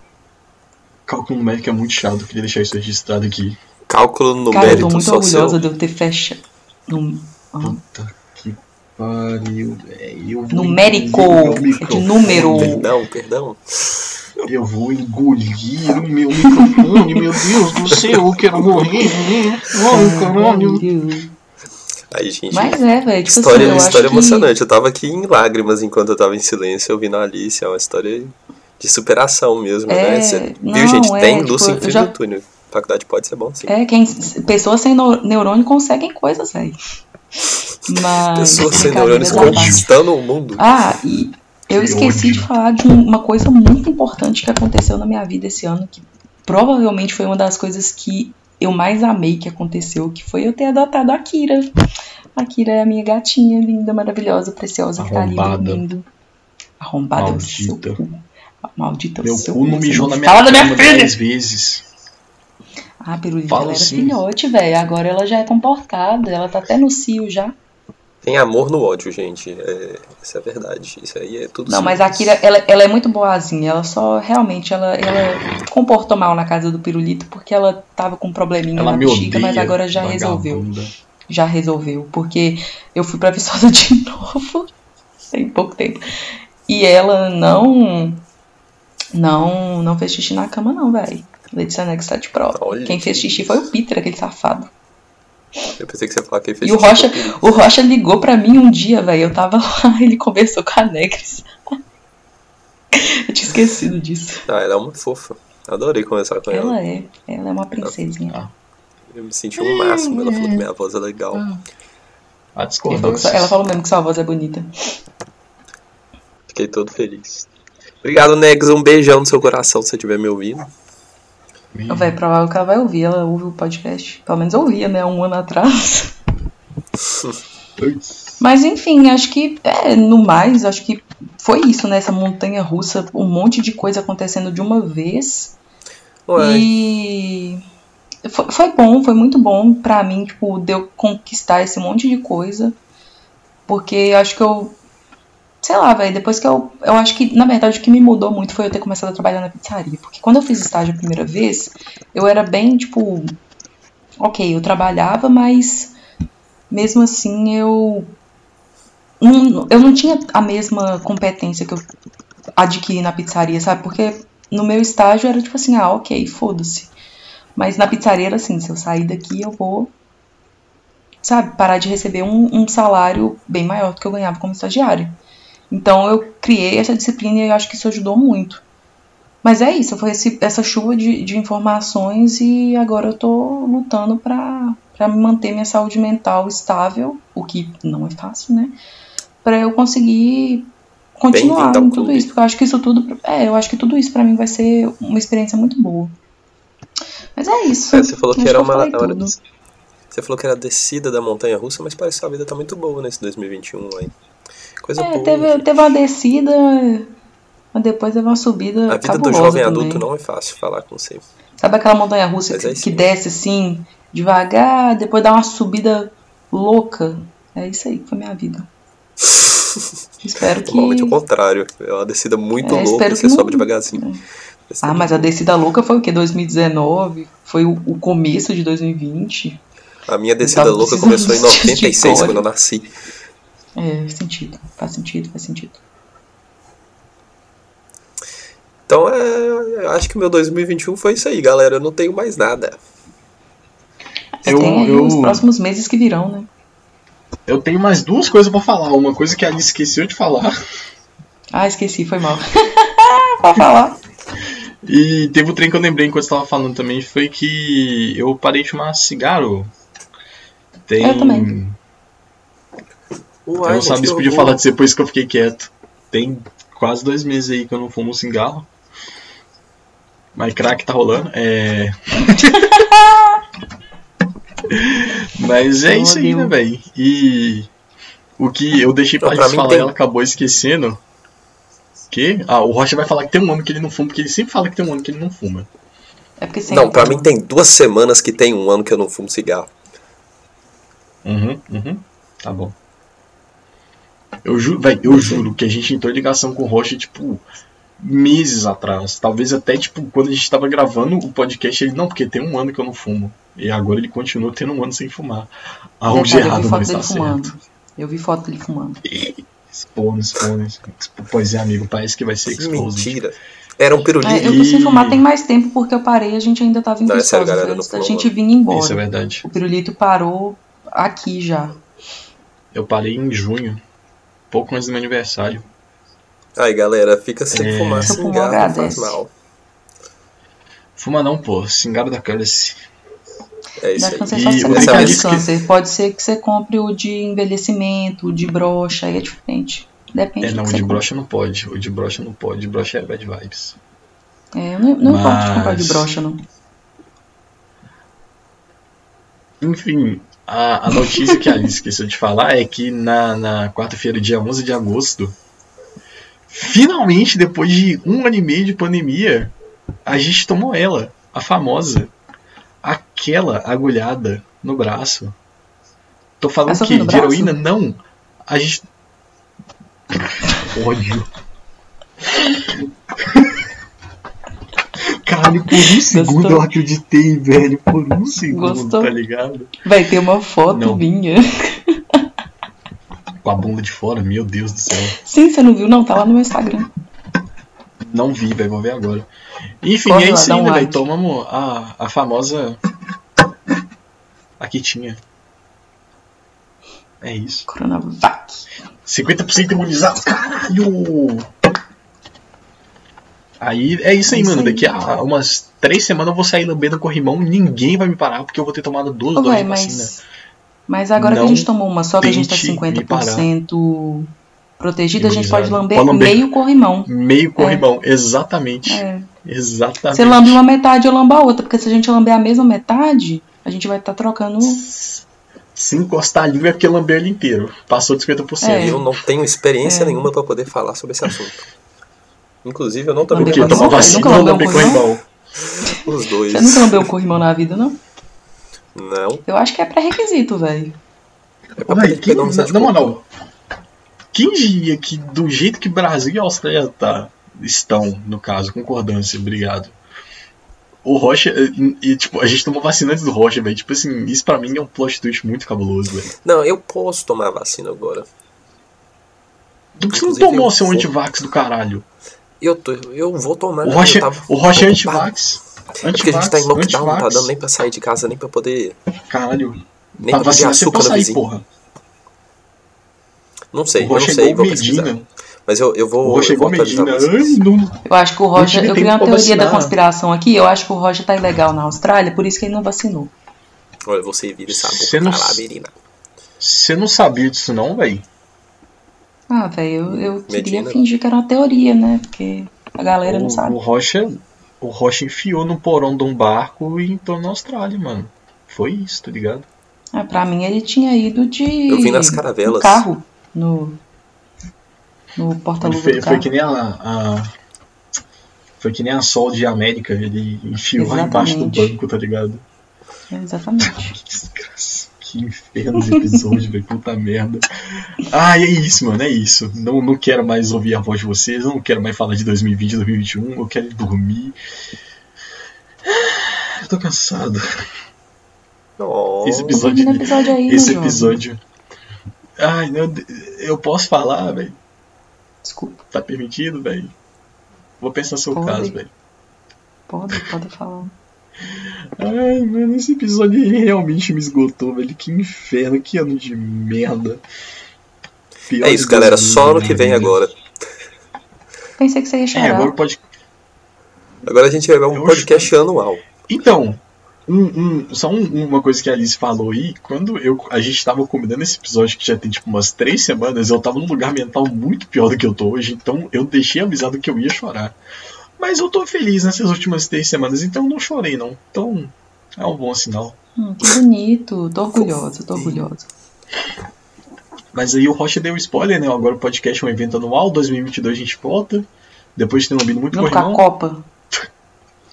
Cálculo numérico é muito chato, eu queria deixar isso registrado aqui. Cálculo numérico Cara, eu tô muito orgulhosa seu. de eu ter fechado. Num... Puta que pariu, velho. Numérico, é de número. Perdão, perdão. Eu vou engolir o meu microfone, meu Deus do céu, eu quero morrer. Ai, caralho. Aí, gente. Mas é, velho. Tipo história assim, história emocionante. Que... Eu tava aqui em lágrimas enquanto eu tava em silêncio ouvindo a Alice. É uma história de superação mesmo, né? é... né? Você, não, viu, gente? É, tem tipo, luz sem fim já... no túnel. Faculdade pode ser bom, sim. É, quem, pessoas sem neurônio conseguem coisas, velho. Mas. Pessoas sem neurônios conquistando o mundo. Ah, e eu esqueci de falar de uma coisa muito importante que aconteceu na minha vida esse ano, que provavelmente foi uma das coisas que eu mais amei que aconteceu, que foi eu ter adotado a Kira. A Kira é a minha gatinha linda, maravilhosa, preciosa, Arrombada. que tá ali dormindo. Arrombada Maldita. o seu cu. Maldita Meu cu não mijou na minha Fala da minha filha! dez vezes. Ah, Pirulita, ela era filhote, velho. Agora ela já é comportada, ela tá até no cio já. Tem amor no ódio, gente. É, isso é verdade. Isso aí é tudo Não, simples. mas a Kira, ela, ela é muito boazinha. Ela só, realmente, ela, ela comportou mal na casa do Pirulito porque ela tava com um probleminha ela na bexiga, mas agora já resolveu. Já resolveu. Porque eu fui pra Viçosa de novo. tem pouco tempo. E ela não... Não, não fez xixi na cama não, velho. Letícia Nex tá de prova. Olha. Quem fez xixi foi o Peter, aquele safado. Eu pensei que você ia falar que ele fez E o Rocha, o Rocha ligou pra mim um dia, velho. Eu tava lá, ele conversou com a Negres. eu tinha esquecido disso. Ah, ela é uma fofa. Adorei conversar com ela. Ela é, ela é uma princesinha. Ah, eu me senti um máximo. Ela falou que minha voz é legal. Ah. A ela falou mesmo que sua voz é bonita. Fiquei todo feliz. Obrigado, Negs. Um beijão no seu coração se você estiver me ouvindo. Vai, provável que ela vai ouvir, ela ouve o podcast. Pelo menos ouvia, né? Um ano atrás. Mas enfim, acho que é, no mais, acho que foi isso, né? Essa montanha russa, um monte de coisa acontecendo de uma vez. Ué. E foi, foi bom, foi muito bom pra mim, tipo, de eu conquistar esse monte de coisa. Porque acho que eu sei lá, velho, depois que eu. Eu acho que, na verdade, o que me mudou muito foi eu ter começado a trabalhar na pizzaria. Porque quando eu fiz estágio a primeira vez, eu era bem, tipo. Ok, eu trabalhava, mas. Mesmo assim, eu. Eu não tinha a mesma competência que eu adquiri na pizzaria, sabe? Porque no meu estágio era tipo assim, ah, ok, foda-se. Mas na pizzaria era assim, se eu sair daqui eu vou, sabe, parar de receber um, um salário bem maior do que eu ganhava como estagiário. Então eu criei essa disciplina e acho que isso ajudou muito. Mas é isso, foi esse, essa chuva de, de informações e agora eu tô lutando pra manter minha saúde mental estável, o que não é fácil, né? Pra eu conseguir continuar em tudo isso, porque eu acho que isso tudo, é, eu acho que tudo isso para mim vai ser uma experiência muito boa. Mas é isso. É, você falou que era uma hora, você falou que era a descida da montanha russa, mas parece que a vida tá muito boa nesse 2021 aí. Coisa é, boa. Teve, teve uma descida, mas depois teve uma subida. A vida do jovem também. adulto não é fácil falar com você. Sabe aquela montanha russa que, é que desce assim, devagar, depois dá uma subida louca? É isso aí que foi minha vida. espero que. Normalmente o contrário. É uma descida muito é, louca e você não... sobe devagarzinho. É. Ah, mas a descida louca foi o quê? 2019? Foi o, o começo de 2020? A minha descida louca começou em 96, quando eu nasci. É, faz sentido. Faz sentido, faz sentido. Então, é, eu acho que o meu 2021 foi isso aí, galera. Eu não tenho mais nada. Eu, tem eu... os próximos meses que virão, né? Eu tenho mais duas coisas para falar. Uma coisa que a Alice esqueceu de falar. Ah, esqueci, foi mal. Pode falar. E teve um trem que eu lembrei enquanto você tava falando também, foi que eu parei de fumar cigarro tem. Eu também. Uai, eu não sabia se podia falar disso depois que eu fiquei quieto. Tem quase dois meses aí que eu não fumo cigarro. Mas crack tá rolando. É. Mas é isso aí, né, velho? E o que eu deixei pra gente falar, tem... ela acabou esquecendo. Que? Ah, o Rocha vai falar que tem um ano que ele não fuma, porque ele sempre fala que tem um ano que ele não fuma. É porque Não, pra mim tem duas semanas que tem um ano que eu não fumo cigarro. Uhum, uhum. Tá bom. Eu, ju véio, eu juro que a gente entrou em ligação com o Rocha, tipo, meses atrás. Talvez até, tipo, quando a gente tava gravando o podcast, ele, não, porque tem um ano que eu não fumo. E agora ele continua tendo um ano sem fumar. Algo de errado não está certo. Eu vi foto dele fumando. Expondo, expondo. Pois é, amigo, parece que vai ser exposto. Mentira. Era um pirulito. É, eu tô sem fumar tem mais tempo porque eu parei e a gente ainda tava em não, é sério, galera, antes da gente vinha embora. Isso é verdade. O pirulito parou aqui já. Eu parei em junho, pouco antes do meu aniversário. Aí galera, fica sem é... fumar cigarro, faz mal. Fuma não, pô, cigarro da cálice. É isso da câncer aí. Só você de câncer. Que... Pode ser que você compre o de envelhecimento, o de brocha, aí é diferente. Depende É, não, o de brocha não pode. O de brocha não pode. O de brocha é bad vibes. É, não, não Mas... importa comprar o de brocha, não. Enfim, a, a notícia que a Alice esqueceu de falar é que na, na quarta-feira, dia 11 de agosto, finalmente, depois de um ano e meio de pandemia, a gente tomou ela, a famosa, aquela agulhada no braço. Tô falando que de heroína? Não. A gente. Ódio. Caralho, por um segundo Gostou? eu acreditei, velho. Por um segundo, Gostou? tá ligado? Vai ter uma foto não. minha. Com a bunda de fora, meu Deus do céu. Sim, você não viu? Não, tá lá no meu Instagram. Não vi, velho, vou ver agora. Enfim, Corre é isso aí, um né, velho? Tomamos a, a famosa. Aqui tinha. É isso. Coronavac. 50% imunizado, caralho! Aí é isso aí, é mano. Aí. Daqui a umas três semanas eu vou sair lambendo corrimão, ninguém vai me parar porque eu vou ter tomado duas doses de vacina. Mas, mas agora Não que a gente tomou uma só, que a gente tá 50% protegida, a gente pode lamber, pode lamber, meio corrimão. Meio corrimão, é. exatamente. É. Exatamente. Você lambe uma metade, eu lambo a outra, porque se a gente lamber a mesma metade, a gente vai estar tá trocando. Se encostar a língua é porque lamber ele inteiro. Passou de 50%. É. Eu não tenho experiência é. nenhuma para poder falar sobre esse assunto. Inclusive, eu não tomei Porque tomar vacina não lambei corrimão. Os dois. Você nunca lambeu corrimão na vida, não? Não. Eu acho que é pré-requisito, velho. É pra Véi, quem, na, na moral, quem diria que do jeito que Brasil e Austrália tá, estão, no caso, concordância, obrigado. O Rocha, e, e, tipo, a gente tomou vacina antes do Rocha, velho. Tipo assim, isso pra mim é um plot twist muito cabuloso, velho. Não, eu posso tomar vacina agora. Do que você não tomou seu antivax do caralho? Eu, tô, eu vou tomar. O Rocha, o Rocha é antivax. É porque a gente tá em lockdown, não tá dando nem pra sair de casa, nem pra poder. Caralho. Nem pra pedir açúcar no vizinho. Porra. Não sei, eu não sei, vou pesquisar. Mas eu, eu vou. O Rocha igual Medina. Eu acho que o Rocha. Eu criei uma teoria vacinar. da conspiração aqui. Eu acho que o Rocha tá ilegal na Austrália, por isso que ele não vacinou. Olha, você vira essa boca não... lá, menina. Você não sabia disso, não, velho? Ah, velho, eu, eu queria fingir que era uma teoria, né? Porque a galera o, não sabe. O Rocha, o Rocha enfiou no porão de um barco e entrou na Austrália, mano. Foi isso, tá ligado? Ah, pra mim ele tinha ido de. Eu vi nas caravelas. carro. No. No porta-luva foi, foi que nem a, a, Foi que nem a Sol de América, ele enfiou lá embaixo do banco, tá ligado? Exatamente. que desgraça. Que inferno de episódio, velho. Puta merda. Ah, é isso, mano. É isso. Não, não quero mais ouvir a voz de vocês. Não quero mais falar de 2020, 2021. Eu quero dormir. Eu tô cansado. Oh, esse episódio. episódio aí, esse episódio. Ai, não, eu posso falar, velho. Desculpa. Tá permitido, velho? Vou pensar seu pode. caso, velho. Pode, pode falar. Ai, mano, esse episódio realmente me esgotou, velho. Que inferno, que ano de merda. Pior é isso, galera. Só ano que vem agora. Pensei que você ia chorar. É, agora pode. Agora a gente vai ver um podcast anual. Então, um, um, só um, uma coisa que a Alice falou aí, quando eu, a gente tava combinando esse episódio que já tem tipo umas três semanas, eu tava num lugar mental muito pior do que eu tô hoje, então eu deixei avisado que eu ia chorar. Mas eu tô feliz nessas últimas três semanas, então não chorei não. Então é um bom sinal. Hum, que bonito, tô orgulhoso, tô orgulhoso. Mas aí o Rocha deu spoiler, né? Agora o podcast é um evento anual, 2022 a gente volta. Depois de ter lambido muito Não com a Copa.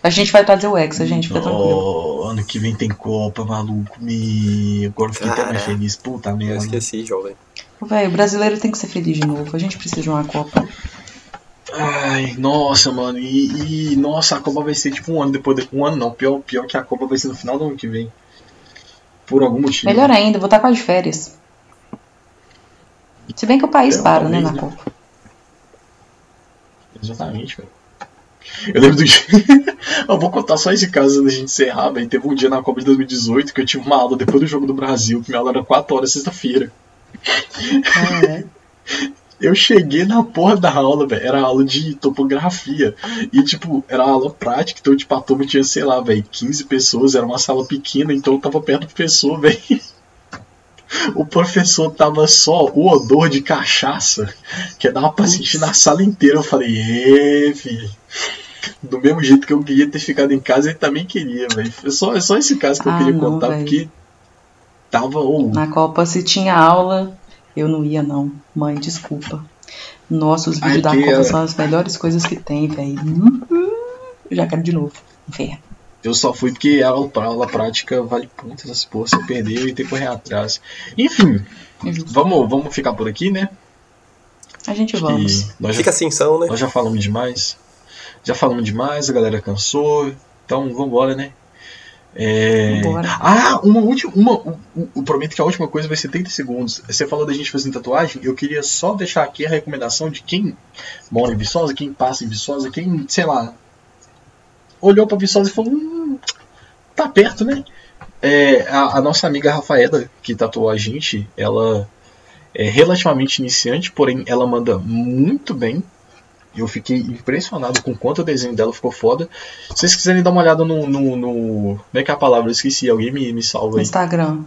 A gente vai trazer o Hexa, gente, fica tranquilo. Ano que vem tem Copa, maluco. Me... Agora eu fiquei até mais feliz. Puta merda. Eu esqueci, jovem. Véi, o brasileiro tem que ser feliz de novo. A gente precisa de uma Copa. Ai, nossa, mano. E, e, nossa, a Copa vai ser tipo um ano depois. De, um ano não, pior, pior que a Copa vai ser no final do ano que vem. Por algum motivo. Melhor ainda, vou estar quase de férias. Se bem que o país é, para, né, na né? Copa. Exatamente, velho. Eu lembro do dia. eu vou contar só esse caso antes de gente encerrar, velho. Teve um dia na Copa de 2018 que eu tive uma aula depois do jogo do Brasil, que minha aula era 4 horas sexta-feira. Ah, é. Eu cheguei na porra da aula, velho. Era aula de topografia. E, tipo, era aula prática. Então, tipo, a turma tinha, sei lá, velho, 15 pessoas. Era uma sala pequena. Então, eu tava perto do professor, velho. O professor tava só o odor de cachaça. Que dava pra sentir na sala inteira. Eu falei, ê, filho do mesmo jeito que eu queria ter ficado em casa, ele também queria, velho. É só, é só esse caso que eu ah, queria não, contar, véio. porque tava. Oh. Na Copa, se tinha aula, eu não ia, não. Mãe, desculpa. Nossa, os vídeos da Copa é... são as melhores coisas que tem, velho. Eu já quero de novo. Inferno. Eu só fui porque a aula, a aula prática vale pontos, essa porra, você perdeu e tem que correr atrás. Enfim, vamos, vamos ficar por aqui, né? A gente vamos. Nós Fica já, assim, são, né? Nós já falamos demais. Já falamos demais, a galera cansou. Então vambora, né? É... Ah, uma última. Uma, eu prometo que a última coisa vai ser 30 segundos. Você falou da gente fazer tatuagem. Eu queria só deixar aqui a recomendação de quem mora em Viçosa, quem passa em Viçosa, quem, sei lá, olhou pra Viçosa e falou: hum, tá perto, né? É, a, a, nossa amiga Rafaela, que tatuou a gente, ela é relativamente iniciante, porém ela manda muito bem. Eu fiquei impressionado com quanto o desenho dela ficou foda. Se vocês quiserem dar uma olhada no. no, no como é que é a palavra? Eu esqueci, alguém me, me salva aí. Instagram.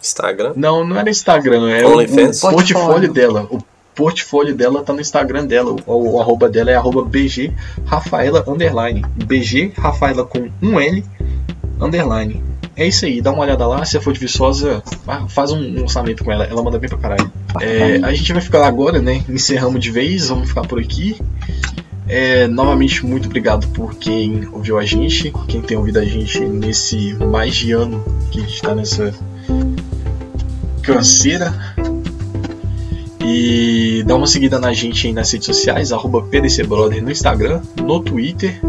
Instagram? Não, não era Instagram, é o, o, portfólio. portfólio dela. O portfólio dela tá no Instagram dela. O, o arroba dela é arroba BG Rafaela underline. BG Rafaela com um L underline. É isso aí, dá uma olhada lá. Se for de Viçosa, faz um, orçamento com ela. Ela manda bem pra caralho. É, a gente vai ficar agora, né? Encerramos de vez, vamos ficar por aqui. É, novamente, muito obrigado por quem ouviu a gente, quem tem ouvido a gente nesse mais de ano que a gente tá nessa canseira. E dá uma seguida na gente aí nas redes sociais, arroba PDCBrother no Instagram, no Twitter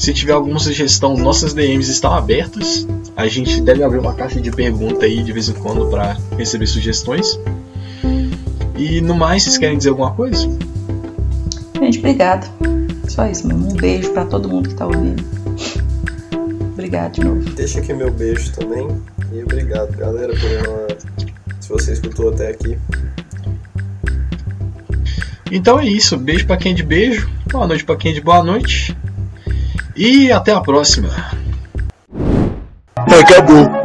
se tiver alguma sugestão, nossas DMs estão abertas. A gente deve abrir uma caixa de pergunta aí de vez em quando para receber sugestões. E no mais, vocês querem dizer alguma coisa? Gente, obrigado. Só isso mesmo. Um beijo para todo mundo que está ouvindo. Obrigado de novo. Deixa aqui meu beijo também. E obrigado, galera, por uma... se você escutou até aqui. Então é isso. Beijo para quem é de beijo. Boa noite para quem é de boa noite. E até a próxima. Acabou.